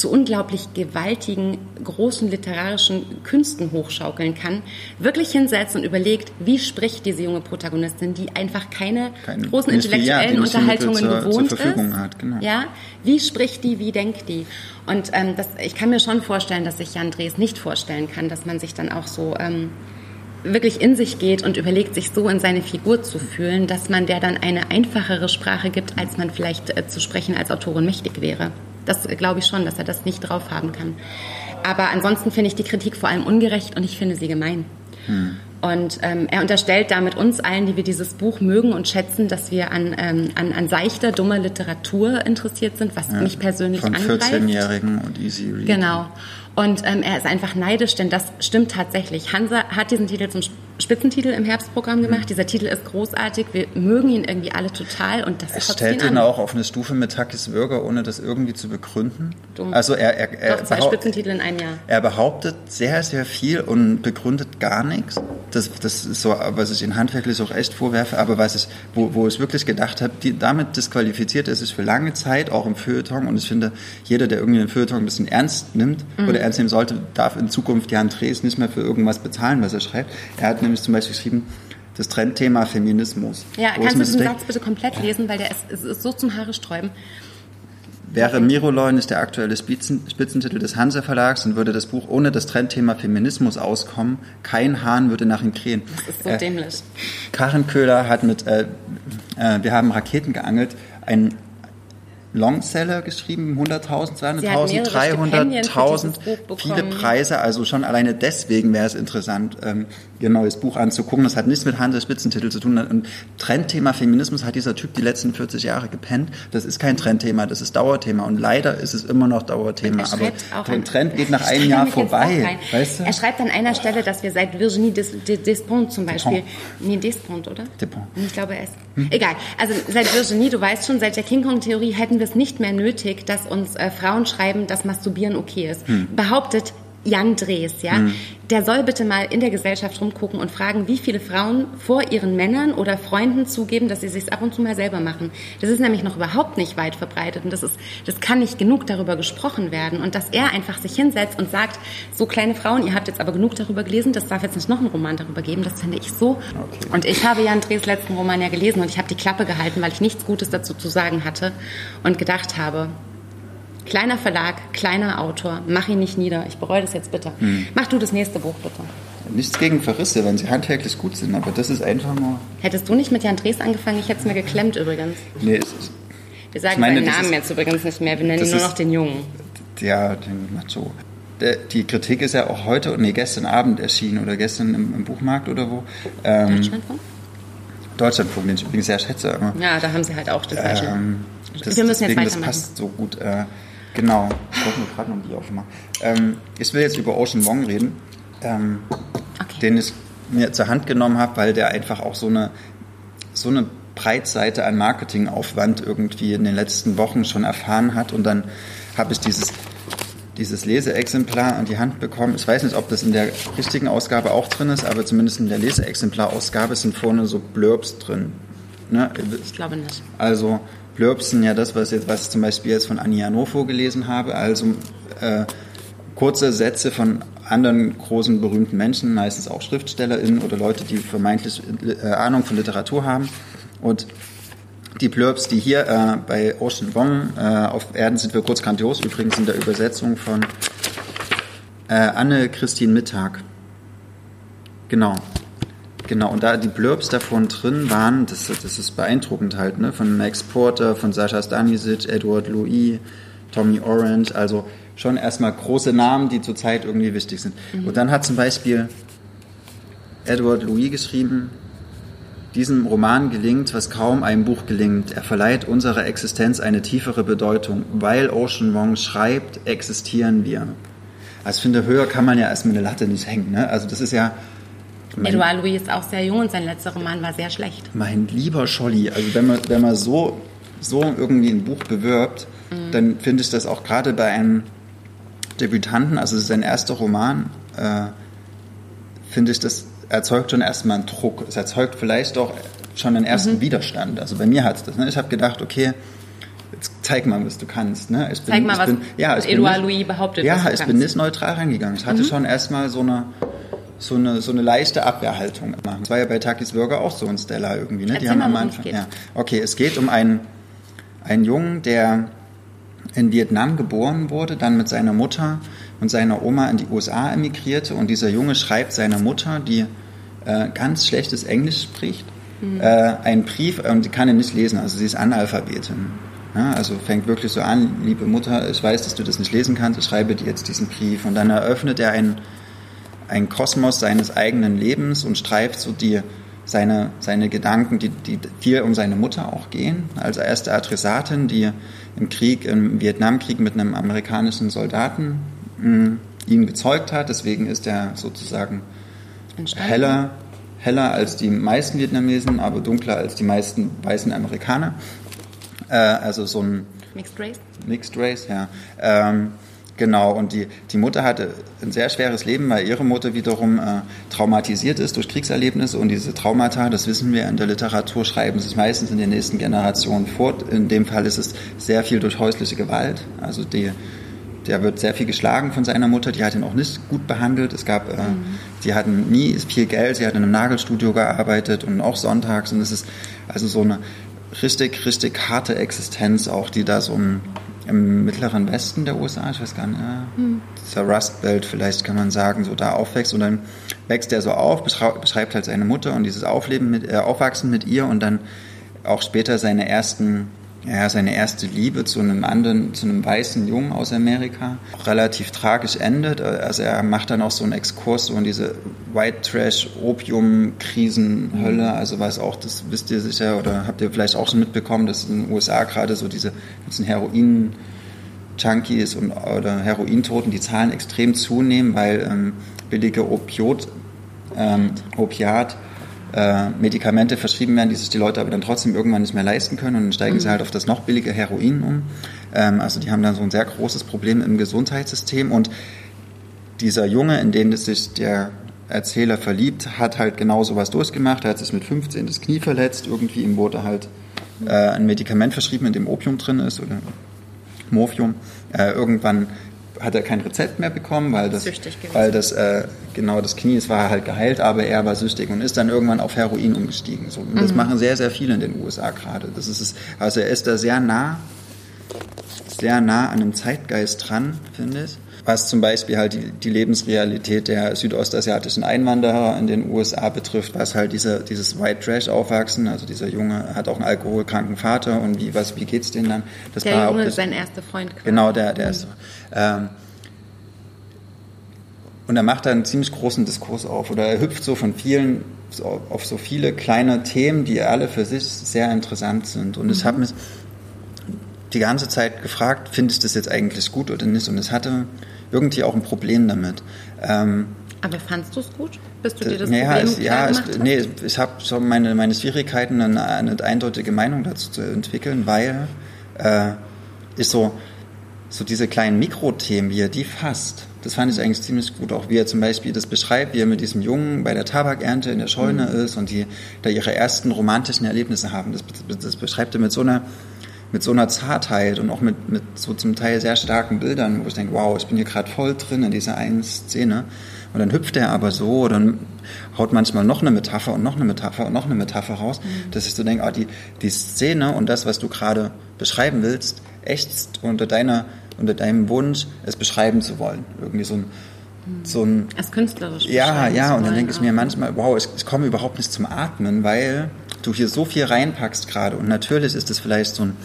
zu unglaublich gewaltigen, großen literarischen Künsten hochschaukeln kann, wirklich hinsetzt und überlegt, wie spricht diese junge Protagonistin, die einfach keine, keine großen intellektuellen ja, Unterhaltungen zur, gewohnt zur ist. Hat, genau. Ja, wie spricht die, wie denkt die? Und ähm, das, ich kann mir schon vorstellen, dass sich Jan Drees nicht vorstellen kann, dass man sich dann auch so ähm, wirklich in sich geht und überlegt, sich so in seine Figur zu fühlen, dass man der dann eine einfachere Sprache gibt, als man vielleicht äh, zu sprechen als Autorin mächtig wäre. Das glaube ich schon, dass er das nicht drauf haben kann. Aber ansonsten finde ich die Kritik vor allem ungerecht und ich finde sie gemein. Hm. Und ähm, er unterstellt damit uns allen, die wir dieses Buch mögen und schätzen, dass wir an, ähm, an, an seichter, dummer Literatur interessiert sind, was ja, mich persönlich von angreift. Von 14-Jährigen und Easy Read. Genau. Und ähm, er ist einfach neidisch, denn das stimmt tatsächlich. Hansa hat diesen Titel zum Spitzentitel im Herbstprogramm gemacht. Mhm. Dieser Titel ist großartig. Wir mögen ihn irgendwie alle total und das Er stellt ihn auch auf eine Stufe mit Takis Würger, ohne das irgendwie zu begründen. Dumm. Also er, er, er Doch, zwei Spitzentitel in einem Jahr. Er behauptet sehr, sehr viel und begründet gar nichts. Das, das ist so, was ich ihn handwerklich auch echt vorwerfe, aber was ich, wo, wo ich wirklich gedacht habe, die, damit disqualifiziert er sich für lange Zeit, auch im Feuilleton. Und ich finde, jeder, der irgendwie den Feuilleton ein bisschen ernst nimmt mhm. oder ernst nehmen sollte, darf in Zukunft Jan Drees nicht mehr für irgendwas bezahlen, was er schreibt. Er hat nämlich zum Beispiel geschrieben, das Trendthema Feminismus. Ja, kannst du diesen Satz bitte komplett lesen, weil der ist, ist so zum Haare sträuben. Wäre Miroloi nicht der aktuelle Spitzen, Spitzentitel des Hanse Verlags und würde das Buch ohne das Trendthema Feminismus auskommen, kein Hahn würde nach ihm krähen. Das ist so äh, dämlich. Karin Köhler hat mit äh, äh, Wir haben Raketen geangelt, ein Longseller geschrieben, 100.000, 200.000, 300.000, viele Preise. Also schon alleine deswegen wäre es interessant, ähm, ihr neues Buch anzugucken. Das hat nichts mit Hanses Spitzentitel zu tun. Und Trendthema Feminismus hat dieser Typ die letzten 40 Jahre gepennt. Das ist kein Trendthema, das ist Dauerthema. Und leider ist es immer noch Dauerthema. Aber der Trend geht nach einem Jahr vorbei. Weißt du? Er schreibt an einer Stelle, dass wir seit Virginie Despont zum Beispiel, nee, Despont, oder? Despont. Ich glaube, er ist, hm? egal. Also seit Virginie, du weißt schon, seit der King Kong-Theorie hätten wir es nicht mehr nötig, dass uns äh, Frauen schreiben, dass Masturbieren okay ist. Hm. Behauptet Jan Drees, ja, mhm. der soll bitte mal in der Gesellschaft rumgucken und fragen, wie viele Frauen vor ihren Männern oder Freunden zugeben, dass sie sich ab und zu mal selber machen. Das ist nämlich noch überhaupt nicht weit verbreitet und das ist, das kann nicht genug darüber gesprochen werden und dass er einfach sich hinsetzt und sagt, so kleine Frauen, ihr habt jetzt aber genug darüber gelesen, das darf jetzt nicht noch einen Roman darüber geben, das finde ich so. Okay. Und ich habe Jan Drees letzten Roman ja gelesen und ich habe die Klappe gehalten, weil ich nichts Gutes dazu zu sagen hatte und gedacht habe, Kleiner Verlag, kleiner Autor, mach ihn nicht nieder. Ich bereue das jetzt bitte. Hm. Mach du das nächste Buch bitte. Nichts gegen Verrisse, wenn sie handwerklich gut sind, aber das ist einfach nur. Hättest du nicht mit Jan Drees angefangen, ich hätte es mir geklemmt übrigens. Nee, es ist. Wir sagen meine, seinen Namen ist, jetzt übrigens nicht mehr, wir nennen ihn nur noch den Jungen. Ja, den Macho. Die Kritik ist ja auch heute, nee, gestern Abend erschienen oder gestern im, im Buchmarkt oder wo. Ähm, Deutschlandfunk? Deutschlandfunk, den ich übrigens sehr schätze. Aber, ja, da haben sie halt auch das ähm, das, Wir müssen deswegen, jetzt weitermachen. Das passt so gut. Äh, Genau, ich wollte mir gerade noch die aufmachen. Ähm, ich will jetzt über Ocean Wong reden, ähm, okay. den ich mir zur Hand genommen habe, weil der einfach auch so eine, so eine Breitseite an Marketingaufwand irgendwie in den letzten Wochen schon erfahren hat. Und dann habe ich dieses, dieses Leseexemplar an die Hand bekommen. Ich weiß nicht, ob das in der richtigen Ausgabe auch drin ist, aber zumindest in der Leseexemplarausgabe sind vorne so Blurbs drin. Ne? Ich glaube nicht. Also Blurbs sind ja das, was, jetzt, was ich zum Beispiel jetzt von Annie Arnaud vorgelesen habe, also äh, kurze Sätze von anderen großen berühmten Menschen, meistens auch SchriftstellerInnen oder Leute, die vermeintlich äh, Ahnung von Literatur haben. Und die Blurbs, die hier äh, bei Ocean Wong äh, auf Erden sind wir kurz grandios, übrigens in der Übersetzung von äh, Anne-Christine Mittag. Genau. Genau, und da die Blurbs davon drin waren, das, das ist beeindruckend halt, ne? Von Max Porter, von Sascha Stanisic, Edward Louis, Tommy Orange, also schon erstmal große Namen, die zurzeit irgendwie wichtig sind. Mhm. Und dann hat zum Beispiel Edward Louis geschrieben, diesem Roman gelingt, was kaum einem Buch gelingt. Er verleiht unserer Existenz eine tiefere Bedeutung. Weil Ocean Wong schreibt, existieren wir. Also ich finde, höher kann man ja erstmal eine Latte nicht hängen. Ne? Also das ist ja... Edouard Louis ist auch sehr jung und sein letzter Roman war sehr schlecht. Mein lieber Scholli, also wenn man, wenn man so, so irgendwie ein Buch bewirbt, mhm. dann finde ich das auch gerade bei einem Debütanten, also es ist sein erster Roman, äh, finde ich, das erzeugt schon erstmal einen Druck. Es erzeugt vielleicht auch schon einen ersten mhm. Widerstand. Also bei mir hat es das. Ne? Ich habe gedacht, okay, jetzt zeig mal, was du kannst. Ne? Ich bin, zeig mal, was bin, ja, Edouard Louis behauptet. Ja, ich bin nicht neutral reingegangen. Ich hatte mhm. schon erstmal so eine, so eine, so eine leichte Abwehrhaltung. Das war ja bei Takis Bürger auch so ein Stella irgendwie. Ne? Die haben am Anfang. Ja. Okay, es geht um einen, einen Jungen, der in Vietnam geboren wurde, dann mit seiner Mutter und seiner Oma in die USA emigrierte und dieser Junge schreibt seiner Mutter, die äh, ganz schlechtes Englisch spricht, mhm. äh, einen Brief und die kann ihn nicht lesen, also sie ist Analphabetin. Ja, also fängt wirklich so an, liebe Mutter, ich weiß, dass du das nicht lesen kannst, ich schreibe dir jetzt diesen Brief. Und dann eröffnet er einen, einen Kosmos seines eigenen Lebens und streift so die, seine, seine Gedanken, die, die viel um seine Mutter auch gehen, als erste Adressatin, die im Krieg, im Vietnamkrieg mit einem amerikanischen Soldaten mh, hm, ihn gezeugt hat. Deswegen ist er sozusagen heller, heller als die meisten Vietnamesen, aber dunkler als die meisten weißen Amerikaner. Äh, also so ein Mixed Race. Mixed Race, ja. Ähm, genau, und die, die Mutter hatte ein sehr schweres Leben, weil ihre Mutter wiederum äh, traumatisiert ist durch Kriegserlebnisse und diese Traumata, das wissen wir in der Literatur, schreiben sich meistens in den nächsten Generationen fort. In dem Fall ist es sehr viel durch häusliche Gewalt. Also die der wird sehr viel geschlagen von seiner Mutter, die hat ihn auch nicht gut behandelt. Es gab, äh, mhm. die hatten nie viel Geld, sie hat in einem Nagelstudio gearbeitet und auch sonntags und es ist also so eine richtig, richtig harte Existenz auch, die da so im, mittleren Westen der USA, ich weiß gar nicht, äh, mhm. dieser Rust Belt vielleicht kann man sagen, so da aufwächst und dann wächst er so auf, beschreibt halt seine Mutter und dieses Aufleben mit, äh, Aufwachsen mit ihr und dann auch später seine ersten ja, seine erste Liebe zu einem anderen, zu einem weißen Jungen aus Amerika relativ tragisch endet. Also er macht dann auch so einen Exkurs so in diese White Trash Opium Krisen Hölle, also was auch, das wisst ihr sicher oder habt ihr vielleicht auch schon mitbekommen, dass in den USA gerade so diese ganzen Heroin Junkies und, oder Herointoten, die Zahlen extrem zunehmen, weil ähm, billige Opiot, ähm, Opiat äh, Medikamente verschrieben werden, die sich die Leute aber dann trotzdem irgendwann nicht mehr leisten können und dann steigen mhm. sie halt auf das noch billige Heroin um. Ähm, also die haben dann so ein sehr großes Problem im Gesundheitssystem und dieser Junge, in den sich der Erzähler verliebt, hat halt genau sowas durchgemacht. Er hat sich mit 15 das Knie verletzt. Irgendwie ihm wurde halt äh, ein Medikament verschrieben, in dem Opium drin ist oder Morphium. Äh, irgendwann hat er kein Rezept mehr bekommen, weil das, weil das äh, genau das Knie, es war halt geheilt, aber er war süchtig und ist dann irgendwann auf Heroin umgestiegen. So, und das mhm. machen sehr, sehr viele in den USA gerade. Das ist es, also er ist da sehr nah, sehr nah an einem Zeitgeist dran, finde ich. Was zum Beispiel halt die, die Lebensrealität der südostasiatischen Einwanderer in den USA betrifft, was halt diese, dieses White Trash aufwachsen, also dieser Junge hat auch einen alkoholkranken Vater und wie, was, wie geht's denen dann? Das der war Junge auch das, sein erster Freund. Quasi. Genau, der, der mhm. ist. Ähm, und er macht da einen ziemlich großen Diskurs auf oder er hüpft so von vielen auf so viele kleine Themen, die alle für sich sehr interessant sind. Und mhm. ich habe mich die ganze Zeit gefragt, findest du das jetzt eigentlich gut oder nicht? Und es hatte irgendwie auch ein Problem damit. Ähm, aber fandst du es gut? Bist du dir das naja, Problem es, ja, es, nee, ich habe schon meine, meine Schwierigkeiten, eine, eine, eindeutige Meinung dazu zu entwickeln, weil äh, ich so, so diese kleinen Mikrothemen, wie er die fasst, das fand ich eigentlich ziemlich gut. Auch wie er zum Beispiel das beschreibt, wie er mit diesem Jungen bei der Tabakernte in der Scheune mhm. ist und die da ihre ersten romantischen Erlebnisse haben. Das, das beschreibt er mit so einer mit so einer Zartheit und auch mit, mit so zum Teil sehr starken Bildern, wo ich denke, wow, ich bin hier gerade voll drin in dieser einen Szene. Und dann hüpft er aber so, dann haut manchmal noch eine Metapher und noch eine Metapher und noch eine Metapher raus, mhm. dass ich so denke, ah, die, die Szene und das, was du gerade beschreiben willst, ächzt unter deiner, unter deinem Wunsch, es beschreiben zu wollen. Irgendwie so ein, so ein. Als künstlerisch. Ja, ja, und dann denke ich mir manchmal, wow, ich, ich komme überhaupt nicht zum Atmen, weil du hier so viel reinpackst gerade. Und natürlich ist es vielleicht so ein,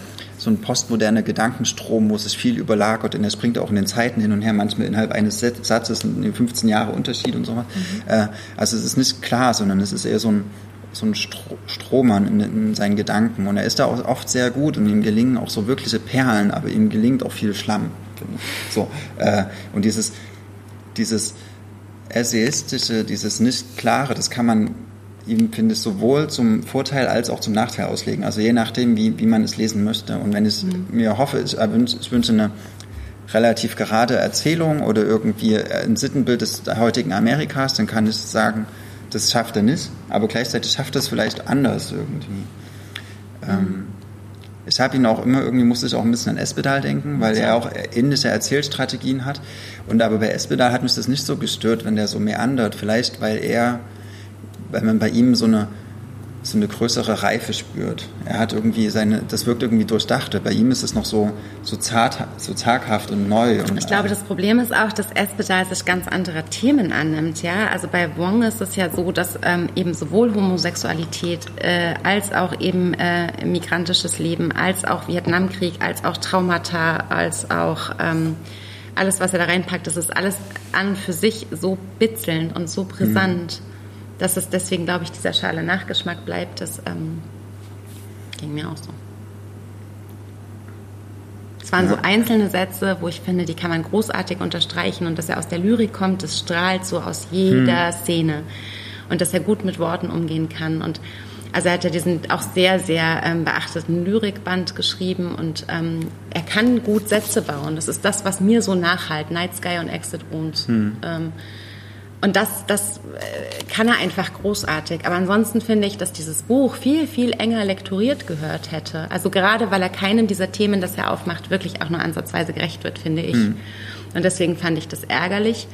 so ein postmoderner Gedankenstrom, wo sich viel überlagert und er springt auch in den Zeiten hin und her, manchmal innerhalb eines Satzes 15 Jahre Unterschied und so was. Mhm. Äh, also es ist nicht klar, sondern es ist eher so ein, so ein Strohmann in, in, seinen Gedanken. Und er ist da auch oft sehr gut und ihm gelingen auch so wirkliche Perlen, aber ihm gelingt auch viel Schlamm. So, äh, und dieses, dieses essayistische, dieses nicht klare, das kann man ihm, finde ich, sowohl zum Vorteil als auch zum Nachteil auslegen. Also je nachdem, wie, wie man es lesen möchte. Und wenn ich mhm. mir hoffe, ich, ich wünsche eine relativ gerade Erzählung oder irgendwie ein Sittenbild des heutigen Amerikas, dann kann ich sagen, das schafft er nicht, aber gleichzeitig schafft er es vielleicht anders irgendwie. Mhm. Ähm, ich habe ihn auch immer, irgendwie musste ich auch ein bisschen an Espedal denken, weil er auch ähnliche Erzählstrategien hat. Und aber bei Espedal hat mich das nicht so gestört, wenn der so meandert. Vielleicht, weil er weil man bei ihm so eine, so eine größere Reife spürt. Er hat irgendwie seine, das wirkt irgendwie durchdacht. Bei ihm ist es noch so, so zart, so zaghaft und neu. Und ich glaube, das Problem ist auch, dass Espedal sich ganz andere Themen annimmt, ja. Also bei Wong ist es ja so, dass ähm, eben sowohl Homosexualität äh, als auch eben äh, migrantisches Leben, als auch Vietnamkrieg, als auch Traumata, als auch ähm, alles, was er da reinpackt, das ist alles an und für sich so bitzelnd und so brisant. Mhm dass es deswegen, glaube ich, dieser schale Nachgeschmack bleibt, das ähm, ging mir auch so. Es waren ja. so einzelne Sätze, wo ich finde, die kann man großartig unterstreichen und dass er aus der Lyrik kommt, das strahlt so aus jeder hm. Szene und dass er gut mit Worten umgehen kann und also er hat ja diesen auch sehr, sehr ähm, beachteten Lyrikband geschrieben und ähm, er kann gut Sätze bauen. Das ist das, was mir so nachhalt, Night Sky und Exit Wounds. Hm. Ähm, und das, das äh, kann er einfach großartig. Aber ansonsten finde ich, dass dieses Buch viel, viel enger lektoriert gehört hätte. Also gerade, weil er keinem dieser Themen, das er aufmacht, wirklich auch nur ansatzweise gerecht wird, finde ich. Mhm. Und deswegen fand ich das ärgerlich,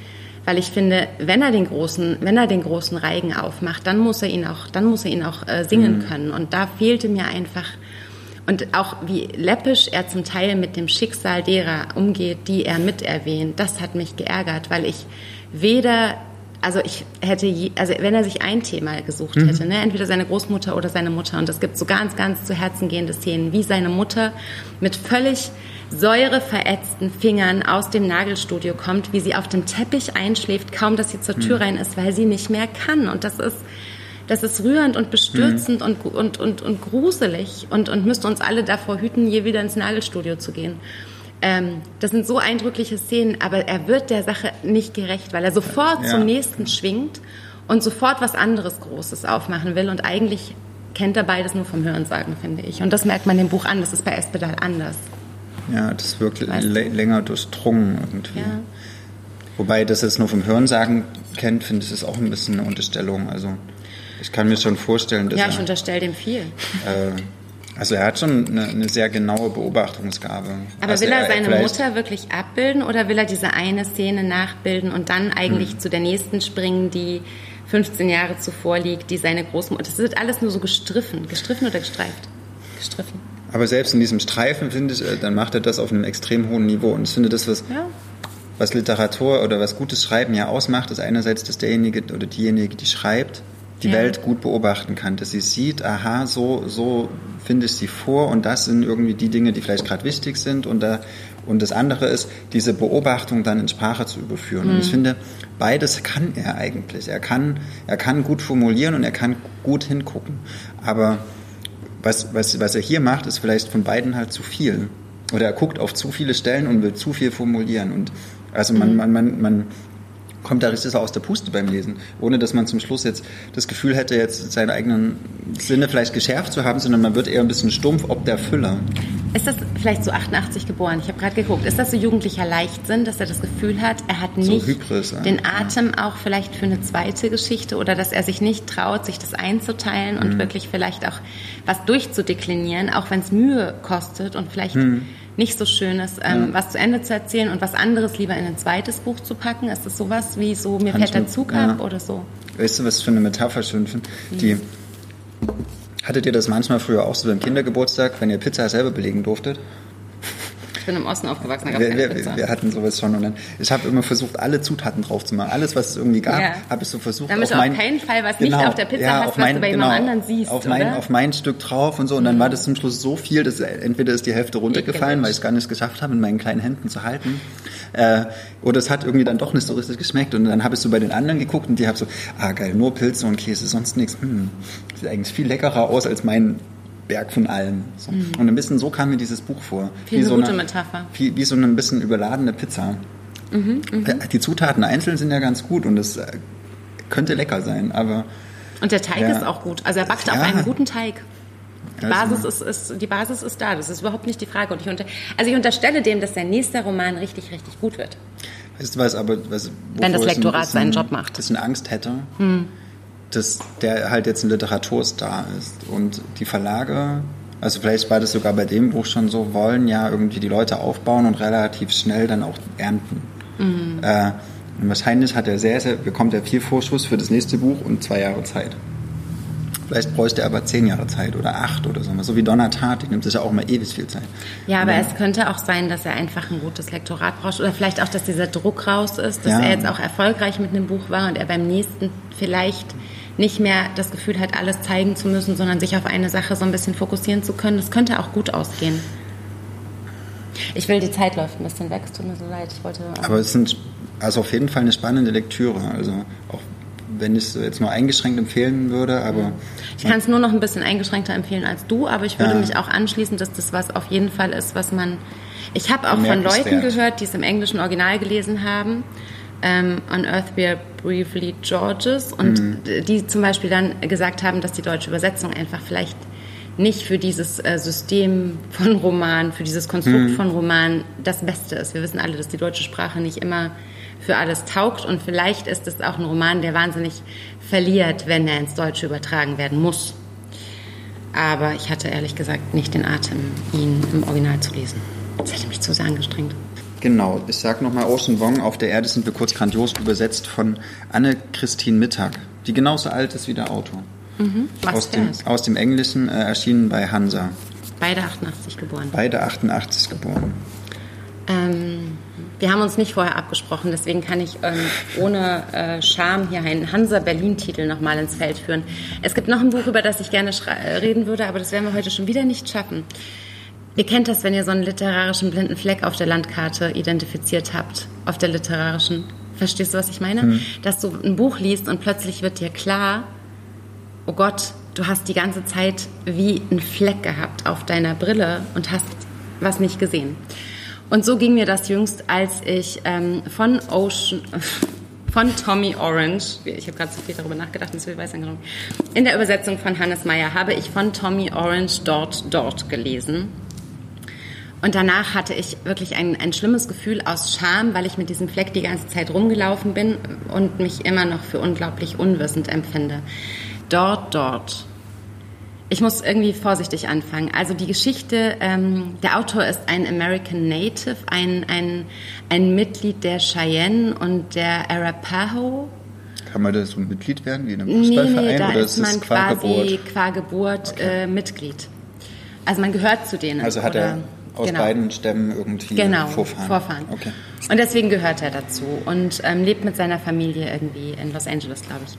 weil ich finde, wenn er den großen, wenn er den großen Reigen aufmacht, dann muss er ihn auch, dann muss er ihn auch äh, singen mhm. können. Und da fehlte mir einfach und auch wie läppisch er zum Teil mit dem Schicksal derer umgeht, die er miterwähnt, das hat mich geärgert, weil ich weder also ich hätte, je, also wenn er sich ein Thema gesucht mhm. hätte, ne, entweder seine Großmutter oder seine Mutter, und es gibt so ganz, ganz zu Herzen gehende Szenen, wie seine Mutter mit völlig säureverätzten Fingern aus dem Nagelstudio kommt, wie sie auf dem Teppich einschläft, kaum dass sie zur Tür mhm. rein ist, weil sie nicht mehr kann. Und das ist, das ist rührend und bestürzend mhm. und, und, und, und gruselig und, und müsste uns alle davor hüten, je wieder ins Nagelstudio zu gehen. Ähm, das sind so eindrückliche Szenen, aber er wird der Sache nicht gerecht, weil er sofort ja. zum nächsten schwingt und sofort was anderes Großes aufmachen will und eigentlich kennt er beides nur vom Hörensagen, finde ich. Und das merkt man dem Buch an, das ist bei Espedal anders. Ja, das wirkt länger durchdrungen irgendwie. Ja. Wobei das jetzt nur vom Hörensagen kennt, finde ich, ist auch ein bisschen eine Unterstellung. Also ich kann mir schon vorstellen, dass Ja, ich unterstelle dem viel. Äh, also er hat schon eine, eine sehr genaue Beobachtungsgabe. Aber also will er, seine Mutter wirklich abbilden oder will er diese eine Szene nachbilden und dann eigentlich hm. zu der nächsten springen, die 15 Jahre zuvor liegt, die seine Großmutter. Das wird alles nur so gestriffen. Gestriffen oder gestreift? Gestriffen. Aber selbst in diesem Streifen, finde ich, äh, dann macht er das auf einem extrem hohen Niveau. Und ich finde, das, was, ja. was Literatur oder was gutes Schreiben ja ausmacht, ist einerseits, dass derjenige oder diejenige, die schreibt, die ja. Welt gut beobachten kann, dass sie sieht, aha, so, so finde ich sie vor und das sind irgendwie die Dinge, die vielleicht gerade wichtig sind und, da, und das andere ist, diese Beobachtung dann in Sprache zu überführen. Mhm. Und ich mhm. finde, beides kann er eigentlich. Er kann, er kann gut formulieren und er kann gut hingucken. Aber was, was, was er hier macht, ist vielleicht von beiden halt zu viel. Oder er guckt auf zu viele Stellen und will zu viel formulieren. Und also man, mhm. man, man, man kommt da richtig so aus der Puste beim Lesen, ohne dass man zum Schluss jetzt das Gefühl hätte, jetzt seine eigenen Sinne vielleicht geschärft zu haben, sondern man wird eher ein bisschen stumpf ob der Füller. Ist das vielleicht so 88 geboren? Ich habe gerade geguckt. Ist das so jugendlicher Leichtsinn, dass er das Gefühl hat, er hat nicht Hybris, ja. den Atem auch vielleicht für eine zweite Geschichte oder dass er sich nicht traut, sich das einzuteilen und wirklich vielleicht auch was durchzudeklinieren, auch wenn es Mühe kostet und vielleicht nicht so schön ist, ähm, was zu Ende zu erzählen und was anderes lieber in ein zweites Buch zu packen? Ist das sowas wie so, mir Kann fährt ich der Zug ja. ab oder so? Weißt du, was ich für eine Metapher schön finde? Die Hattet ihr das manchmal früher auch so beim Kindergeburtstag, wenn ihr Pizza selber belegen durftet? Ich bin im Osten aufgewachsen, da gab es Wir, keine wir, Pizza. wir hatten sowas schon und dann, ich habe immer versucht, alle Zutaten drauf zu machen. Alles, was es irgendwie gab, Ja. habe ich so versucht. Damit du auf mein, keinen Fall was nicht auf der Pizza hast, auf was du bei jemand anderen siehst, Auf mein? Mhm. auf mein Stück drauf und so. Und dann war das zum Schluss so viel, dass entweder ist die Hälfte runtergefallen, Ekelhaft. weil ich es gar nicht geschafft habe, in meinen kleinen Händen zu halten. Äh, oder es hat irgendwie dann doch nicht so richtig geschmeckt. Und dann habe ich so bei den anderen geguckt und die haben so, ah geil, nur Pilze und Käse, sonst nichts. Hm, sieht eigentlich viel leckerer aus als mein Berg von allem. So. Und ein bisschen so kam mir dieses Buch vor. Mhm. Finde Wie so eine gute eine- Metapher. wie, wie so eine ein bisschen überladene Pizza. Mhm, Äh, Die Zutaten einzeln sind ja ganz gut und es äh, könnte lecker sein, aber Und der Teig Ja. ist auch gut. Also er backt auf Ja. einen guten Teig. Die Basis, ist, ist, die Basis ist da, das ist überhaupt nicht die Frage. Und ich unter, also ich unterstelle dem, dass der nächste Roman richtig, richtig gut wird. weißt du was, aber was, Wenn das ein Lektorat bisschen- seinen Job macht. Hm. bisschen Angst hätte, dass der halt jetzt ein Literaturstar ist und die Verlage, also vielleicht war das sogar bei dem Buch schon so, wollen ja irgendwie die Leute aufbauen und relativ schnell dann auch ernten. Mhm. Äh, und wahrscheinlich hat er sehr, sehr, bekommt er viel Vorschuss für das nächste Buch und zwei Jahre Zeit. Vielleicht bräuchte er aber zehn Jahre Zeit oder acht oder so. So wie Donna Tartt, die nimmt sich ja auch immer ewig viel Zeit. Ja, aber Und es könnte auch sein, dass er einfach ein gutes Lektorat braucht oder vielleicht auch, dass dieser Druck raus ist, dass Ja. er jetzt auch erfolgreich mit einem Buch war und er beim nächsten vielleicht nicht mehr das Gefühl hat, alles zeigen zu müssen, sondern sich auf eine Sache so ein bisschen fokussieren zu können. Das könnte auch gut ausgehen. Ich will, die Zeit läuft ein bisschen weg, es tut mir so leid. Ich wollte. Aber es sind also auf jeden Fall eine spannende Lektüre. Also auch wenn ich es jetzt nur eingeschränkt empfehlen würde, aber Ich kann es nur noch ein bisschen eingeschränkter empfehlen als du, aber ich würde Ja. mich auch anschließen, dass das was auf jeden Fall ist, was man. Ich habe auch von. Leuten gehört, die es im englischen Original gelesen haben. Ähm, On Earth We Are Briefly Georges und Mhm. die zum Beispiel dann gesagt haben, dass die deutsche Übersetzung einfach vielleicht nicht für dieses äh, System von Roman, für dieses Konstrukt Mhm. von Roman das Beste ist. Wir wissen alle, dass die deutsche Sprache nicht immer für alles taugt und vielleicht ist es auch ein Roman, der wahnsinnig verliert, wenn er ins Deutsche übertragen werden muss. Aber ich hatte ehrlich gesagt nicht den Atem, ihn im Original zu lesen. Das hätte mich zu sehr angestrengt. Genau. Ich sag nochmal Ocean Wong, auf der Erde sind wir kurz grandios übersetzt von Anne-Christine Mittag, die genauso alt ist wie der Autor. Was Aus dem, ist. aus dem Englischen äh, erschienen bei Hansa. Beide 88 geboren. Beide 88 geboren. Ähm, wir haben uns nicht vorher abgesprochen, deswegen kann ich ähm, ohne äh, Scham hier einen Hansa-Berlin-Titel nochmal ins Feld führen. Es gibt noch ein Buch, über das ich gerne reden würde, aber das werden wir heute schon wieder nicht schaffen. Ihr kennt das, wenn ihr so einen literarischen blinden Fleck auf der Landkarte identifiziert habt, auf der literarischen. Verstehst du, was ich meine? Dass du ein Buch liest und plötzlich wird dir klar, oh Gott, du hast die ganze Zeit wie einen Fleck gehabt auf deiner Brille und hast was nicht gesehen. Und so ging mir das jüngst, als ich ähm, von Ocean, von Tommy Orange, ich habe gerade zu viel darüber nachgedacht, und zu viel weiß angenommen, in der Übersetzung von Hannes Meyer habe ich von Tommy Orange dort, dort gelesen. Und danach hatte ich wirklich ein, ein schlimmes Gefühl aus Scham, weil ich mit diesem Fleck die ganze Zeit rumgelaufen bin und mich immer noch für unglaublich unwissend empfinde. Dort, dort. Ich muss irgendwie vorsichtig anfangen. Also die Geschichte, ähm, der Autor ist ein American Native, ein, ein, ein Mitglied der Cheyenne und der Arapaho. Kann man da so ein Mitglied werden, wie in einem Nee, Fußballverein? nee, da oder ist man qua quasi Geburt? qua Geburt äh, Mitglied. Also man gehört zu denen. Also hat er aus genau. beiden Stämmen irgendwie Genau, Vorfahren? Vorfahren. Okay. Und deswegen gehört er dazu und ähm, lebt mit seiner Familie irgendwie in Los Angeles, glaube ich.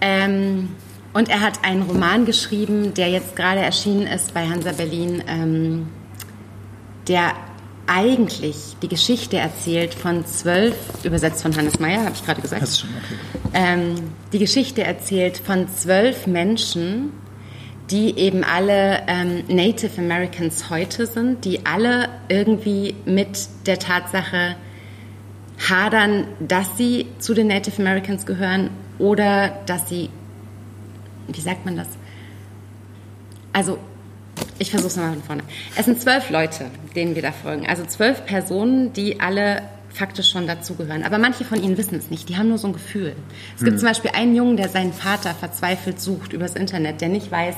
Ähm, und er hat einen Roman geschrieben, der jetzt gerade erschienen ist bei Hansa Berlin, ähm, der eigentlich die Geschichte erzählt von zwölf, übersetzt von Hannes Meyer, habe ich gerade gesagt, Das ist schon okay. ähm, die Geschichte erzählt von zwölf Menschen, die eben alle ähm, Native Americans heute sind, die alle irgendwie mit der Tatsache hadern, dass sie zu den Native Americans gehören oder dass sie, wie sagt man das? Also, ich versuche es mal von vorne. Es sind zwölf Leute, denen wir da folgen. Also zwölf Personen, die alle faktisch schon dazugehören. Aber manche von ihnen wissen es nicht. Die haben nur so ein Gefühl. Es gibt hm. zum Beispiel einen Jungen, der seinen Vater verzweifelt sucht übers Internet, der nicht weiß,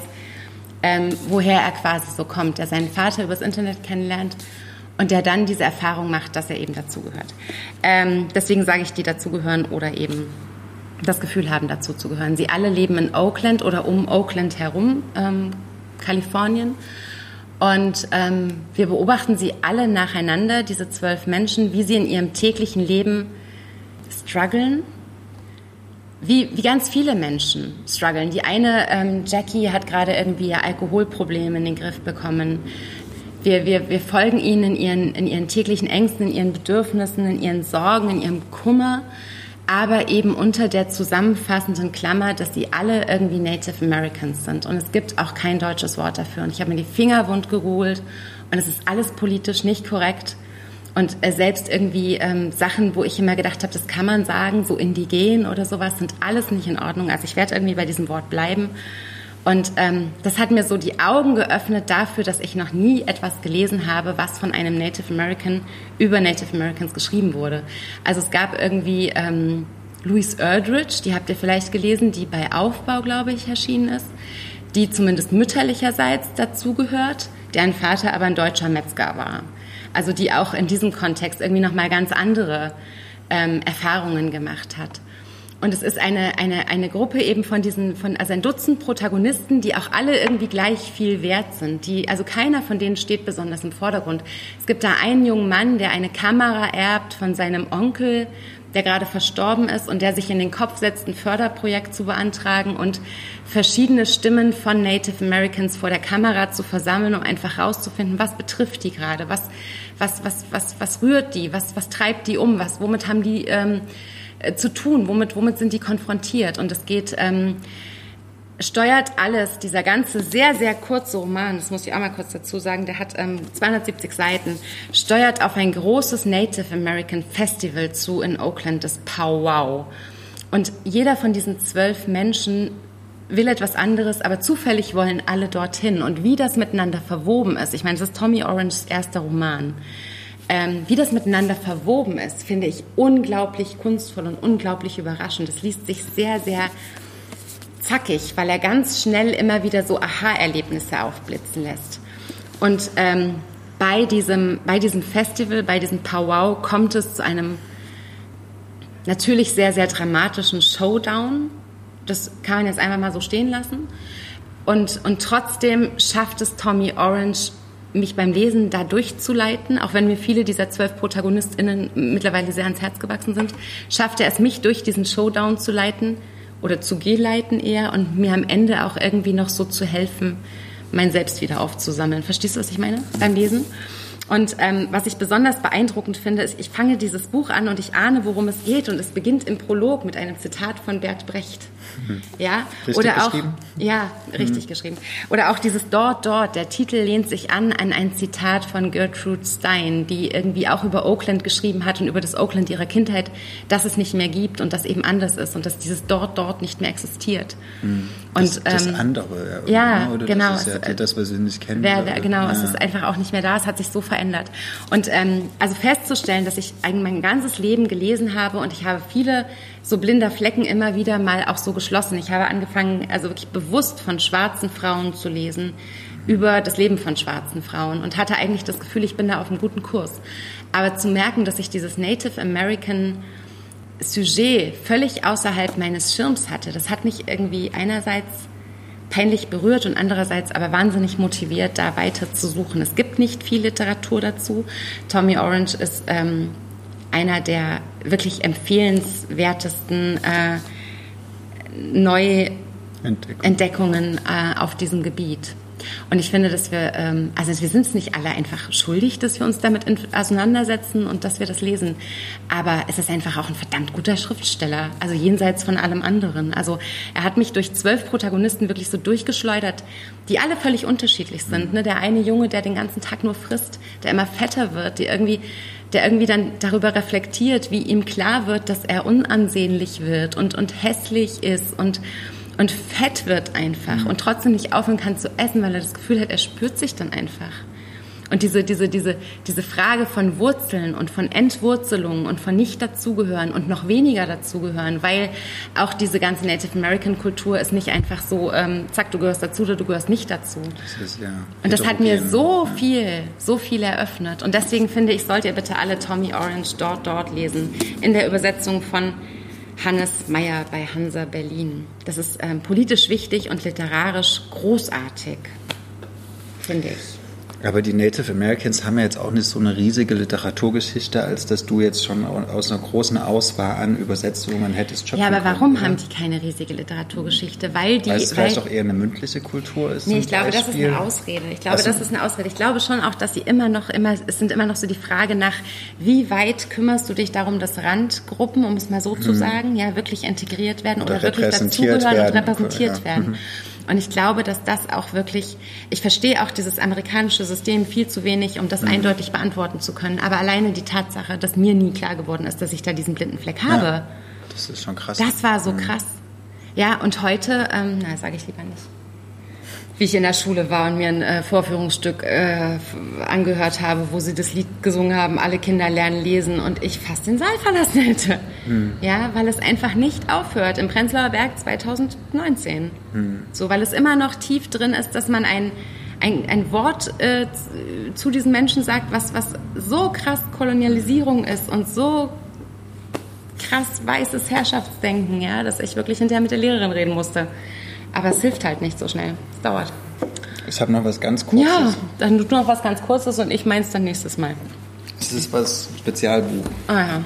ähm, woher er quasi so kommt, der seinen Vater übers Internet kennenlernt und der dann diese Erfahrung macht, dass er eben dazugehört. Ähm, deswegen sage ich, die dazugehören oder eben das Gefühl haben, dazuzugehören. Sie alle leben in Oakland oder um Oakland herum, ähm, Kalifornien. Und ähm, wir beobachten sie alle nacheinander, diese zwölf Menschen, wie sie in ihrem täglichen Leben strugglen, wie, wie ganz viele Menschen strugglen. Die eine, ähm, Jackie, hat gerade irgendwie ihr Alkoholproblem in den Griff bekommen. Wir, wir, wir folgen ihnen in ihren, in ihren täglichen Ängsten, in ihren Bedürfnissen, in ihren Sorgen, in ihrem Kummer, aber eben unter der zusammenfassenden Klammer, dass sie alle irgendwie Native Americans sind. Und es gibt auch kein deutsches Wort dafür. Und ich habe mir die Finger wund geholt und es ist alles politisch nicht korrekt. Und äh, selbst irgendwie ähm, Sachen, wo ich immer gedacht habe, das kann man sagen, so indigen oder sowas, sind alles nicht in Ordnung. Also ich werde irgendwie bei diesem Wort bleiben. Und ähm, das hat mir so die Augen geöffnet dafür, dass ich noch nie etwas gelesen habe, was von einem Native American über Native Americans geschrieben wurde. Also es gab irgendwie ähm, Louise Erdrich, die habt ihr vielleicht gelesen, die bei Aufbau, glaube ich, erschienen ist, die zumindest mütterlicherseits dazugehört, deren Vater aber ein deutscher Metzger war. Also die auch in diesem Kontext irgendwie nochmal ganz andere ähm, Erfahrungen gemacht hat. Und es ist eine, eine, eine Gruppe eben von diesen, von, also ein Dutzend Protagonisten, die auch alle irgendwie gleich viel wert sind. Die, also keiner von denen steht besonders im Vordergrund. Es gibt da einen jungen Mann, der eine Kamera erbt von seinem Onkel, der gerade verstorben ist und der sich in den Kopf setzt, ein Förderprojekt zu beantragen und verschiedene Stimmen von Native Americans vor der Kamera zu versammeln, um einfach herauszufinden, was betrifft die gerade, was, was, was, was, was rührt die, was, was treibt die um, was, womit haben die, ähm, äh, zu tun? Womit, womit sind die konfrontiert? Und es geht, ähm, steuert alles, dieser ganze sehr, sehr kurze Roman, das muss ich auch mal kurz dazu sagen, der hat ähm, 270 Seiten, steuert auf ein großes Native American Festival zu in Oakland, das Powwow. Und jeder von diesen zwölf Menschen will etwas anderes, aber zufällig wollen alle dorthin. Und wie das miteinander verwoben ist, ich meine, das ist Tommy Oranges erster Roman ähm, wie das miteinander verwoben ist, finde ich unglaublich kunstvoll und unglaublich überraschend. Es liest sich sehr, sehr zackig, weil er ganz schnell immer wieder so Aha-Erlebnisse aufblitzen lässt. Und ähm, bei, diesem, bei diesem Festival, bei diesem Powwow kommt es zu einem natürlich sehr, sehr dramatischen Showdown. Das kann man jetzt einfach mal so stehen lassen. Und, und trotzdem schafft es Tommy Orange mich beim Lesen da durchzuleiten, auch wenn mir viele dieser zwölf ProtagonistInnen mittlerweile sehr ans Herz gewachsen sind, schafft er es, mich durch diesen Showdown zu leiten oder zu geleiten eher und mir am Ende auch irgendwie noch so zu helfen, mein Selbst wieder aufzusammeln. Verstehst du, was ich meine beim Lesen? Und ähm, was ich besonders beeindruckend finde, ist, ich fange dieses Buch an und ich ahne, worum es geht. Und es beginnt im Prolog mit einem Zitat von Bert Brecht. Mhm. Ja, richtig oder auch, geschrieben? ja, richtig mhm. geschrieben. Oder auch dieses Dort, Dort. Der Titel lehnt sich an an ein Zitat von Gertrude Stein, die irgendwie auch über Oakland geschrieben hat und über das Oakland ihrer Kindheit, dass es nicht mehr gibt und dass eben anders ist und dass dieses Dort, Dort nicht mehr existiert. Mhm. Und, das, das ähm, andere, ja, ja oder genau. Das ist ja das, was sie nicht kennen. Wer, wer, genau, ja. es ist einfach auch nicht mehr da. Es hat sich so verändert. Und ähm, also festzustellen, dass ich eigentlich mein ganzes Leben gelesen habe und ich habe viele so blinder Flecken immer wieder mal auch so geschlossen. Ich habe angefangen, also wirklich bewusst von schwarzen Frauen zu lesen über das Leben von schwarzen Frauen und hatte eigentlich das Gefühl, ich bin da auf einem guten Kurs. Aber zu merken, dass ich dieses Native American Sujet völlig außerhalb meines Schirms hatte, das hat mich irgendwie einerseits peinlich berührt und andererseits aber wahnsinnig motiviert, da weiter zu suchen. Es gibt nicht viel Literatur dazu. Tommy Orange ist ähm, einer der wirklich empfehlenswertesten äh, Neuentdeckungen äh, auf diesem Gebiet. Und ich finde, dass wir, ähm, also wir sind es nicht alle einfach schuldig, dass wir uns damit auseinandersetzen und dass wir das lesen. Aber es ist einfach auch ein verdammt guter Schriftsteller, also jenseits von allem anderen. Also er hat mich durch zwölf Protagonisten wirklich so durchgeschleudert, die alle völlig unterschiedlich sind. Ne? Der eine Junge, der den ganzen Tag nur frisst, der immer fetter wird, die irgendwie der irgendwie dann darüber reflektiert, wie ihm klar wird, dass er unansehnlich wird und, und hässlich ist und, und fett wird einfach mhm. und trotzdem nicht aufhören kann zu essen, weil er das Gefühl hat, er spürt sich dann einfach. Und diese, diese, diese, diese Frage von Wurzeln und von Entwurzelung und von nicht dazugehören und noch weniger dazugehören, weil auch diese ganze Native American Kultur ist nicht einfach so, ähm, zack, du gehörst dazu oder du gehörst nicht dazu. Das ist, ja, und das hat mir so viel, so viel eröffnet. Und deswegen finde ich, sollt ihr bitte alle Tommy Orange dort, dort lesen. In der Übersetzung von Hannes Meyer bei Hansa Berlin. Das ist ähm, politisch wichtig und literarisch großartig, finde ich. Aber die Native Americans haben ja jetzt auch nicht so eine riesige Literaturgeschichte, als dass du jetzt schon aus einer großen Auswahl an Übersetzungen hättest schöpfen Ja, aber warum können, haben die keine riesige Literaturgeschichte? Weil die. Weil es vielleicht auch eher eine mündliche Kultur ist. Nee, ich glaube, Beispiel. das ist eine Ausrede. Ich glaube, also, das ist eine Ausrede. Ich glaube schon auch, dass sie immer noch immer, es sind immer noch so die Frage nach, wie weit kümmerst du dich darum, dass Randgruppen, um es mal so zu hm. sagen, ja, wirklich integriert werden oder, oder wirklich dazugehören und repräsentiert ja. werden. Und ich glaube, dass das auch wirklich, ich verstehe auch dieses amerikanische System viel zu wenig, um das mhm. eindeutig beantworten zu können. Aber alleine die Tatsache, dass mir nie klar geworden ist, dass ich da diesen blinden Fleck habe. Ja, das ist schon krass. Das war so mhm. krass. Ja, und heute, ähm, na, sage ich lieber nicht wie ich in der Schule war und mir ein äh, Vorführungsstück äh, angehört habe, wo sie das Lied gesungen haben, alle Kinder lernen lesen und ich fast den Saal verlassen hätte. Hm. Ja, weil es einfach nicht aufhört im Prenzlauer Berg 2019. Hm. So, weil es immer noch tief drin ist, dass man ein, ein, ein Wort äh, zu diesen Menschen sagt, was, was so krass Kolonialisierung ist und so krass weißes Herrschaftsdenken, ja, dass ich wirklich hinterher mit der Lehrerin reden musste. Aber es hilft halt nicht so schnell. Es dauert. Ich habe noch was ganz Kurzes. Ja, dann du noch was ganz Kurzes und ich meins dann nächstes Mal. Das ist was Spezialbuch. Ah ja.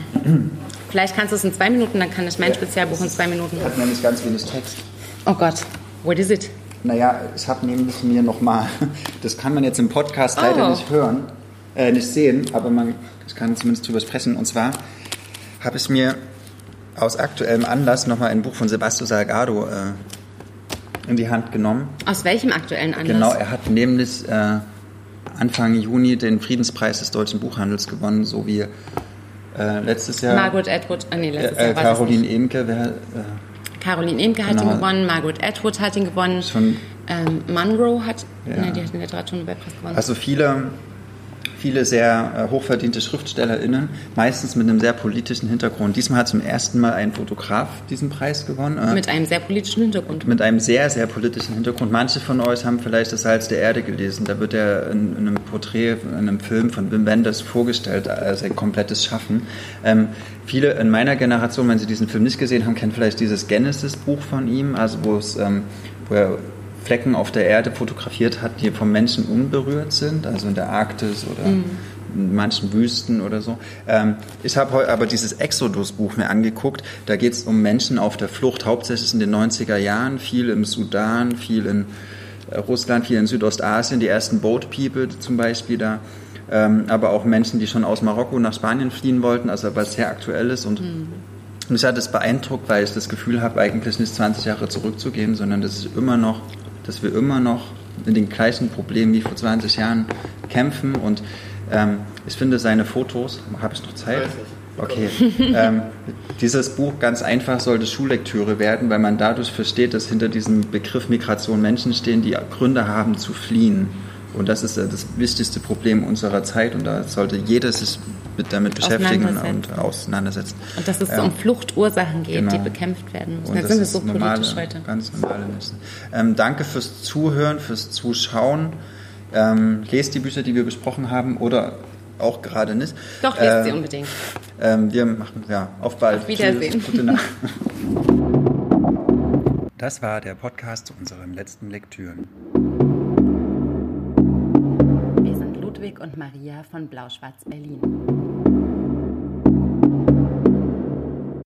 Vielleicht kannst du es in zwei Minuten, dann kann ich mein ja, Spezialbuch in zwei Minuten. Ich habe nämlich ganz wenig Text. Oh Gott, what is it? Naja, ich habe nämlich mir nochmal, das kann man jetzt im Podcast oh. leider nicht hören, äh, nicht sehen, aber man ich kann zumindest drüber sprechen. Und zwar habe ich mir aus aktuellem Anlass nochmal ein Buch von Sebastian Salgado äh, in die Hand genommen. Aus welchem aktuellen Anlass? Genau, er hat nämlich äh, Anfang Juni den Friedenspreis des deutschen Buchhandels gewonnen, so wie äh, letztes Jahr. Margaret Atwood, ah, nee, letztes äh, Jahr. Caroline Emke, wer, äh, Caroline Emke hat genau. ihn gewonnen, Margaret Atwood hat ihn gewonnen. Schon, ähm, Monroe hat, ja. nee, die hat den Literaturnobelpreis gewonnen. Also viele viele sehr äh, hochverdiente SchriftstellerInnen, meistens mit einem sehr politischen Hintergrund. Diesmal hat zum ersten Mal ein Fotograf diesen Preis gewonnen. Äh, mit einem sehr politischen Hintergrund. Mit einem sehr, sehr politischen Hintergrund. Manche von euch haben vielleicht das Salz der Erde gelesen. Da wird er in, in einem Porträt, in einem Film von Wim Wenders vorgestellt, als ein komplettes Schaffen. Ähm, viele in meiner Generation, wenn sie diesen Film nicht gesehen haben, kennen vielleicht dieses Genesis-Buch von ihm, also wo es, ähm, wo er Flecken auf der Erde fotografiert hat, die vom Menschen unberührt sind, also in der Arktis oder mhm. in manchen Wüsten oder so. Ähm, ich habe heute aber dieses Exodus-Buch mir angeguckt. Da geht es um Menschen auf der Flucht, hauptsächlich in den 90er Jahren, viel im Sudan, viel in äh, Russland, viel in Südostasien, die ersten Boat People zum Beispiel da. Ähm, aber auch Menschen, die schon aus Marokko nach Spanien fliehen wollten, also was sehr aktuell ist und mhm. Mich hat es beeindruckt, weil ich das Gefühl habe, eigentlich nicht 20 Jahre zurückzugehen, sondern dass es immer noch dass wir immer noch mit den gleichen Problemen wie vor 20 Jahren kämpfen. Und ähm, ich finde seine Fotos, habe ich noch Zeit? Okay. ähm, dieses Buch ganz einfach sollte Schullektüre werden, weil man dadurch versteht, dass hinter diesem Begriff Migration Menschen stehen, die Gründe haben zu fliehen. Und das ist das wichtigste Problem unserer Zeit und da sollte jeder sich mit, damit beschäftigen und auseinandersetzen. Und dass es ähm, um Fluchtursachen geht, genau. die bekämpft werden müssen. Und das sind wir so normale, politisch heute. Ganz normale Müssen. Ähm, danke fürs Zuhören, fürs Zuschauen. Ähm, lest die Bücher, die wir besprochen haben oder auch gerade nicht. Doch, lest äh, sie unbedingt. Ähm, wir machen, ja, auf bald. Auf Wiedersehen. Tschüss, gute Nacht. Das war der Podcast zu unseren letzten Lektüren. Ludwig und Maria von Blau-Schwarz Berlin.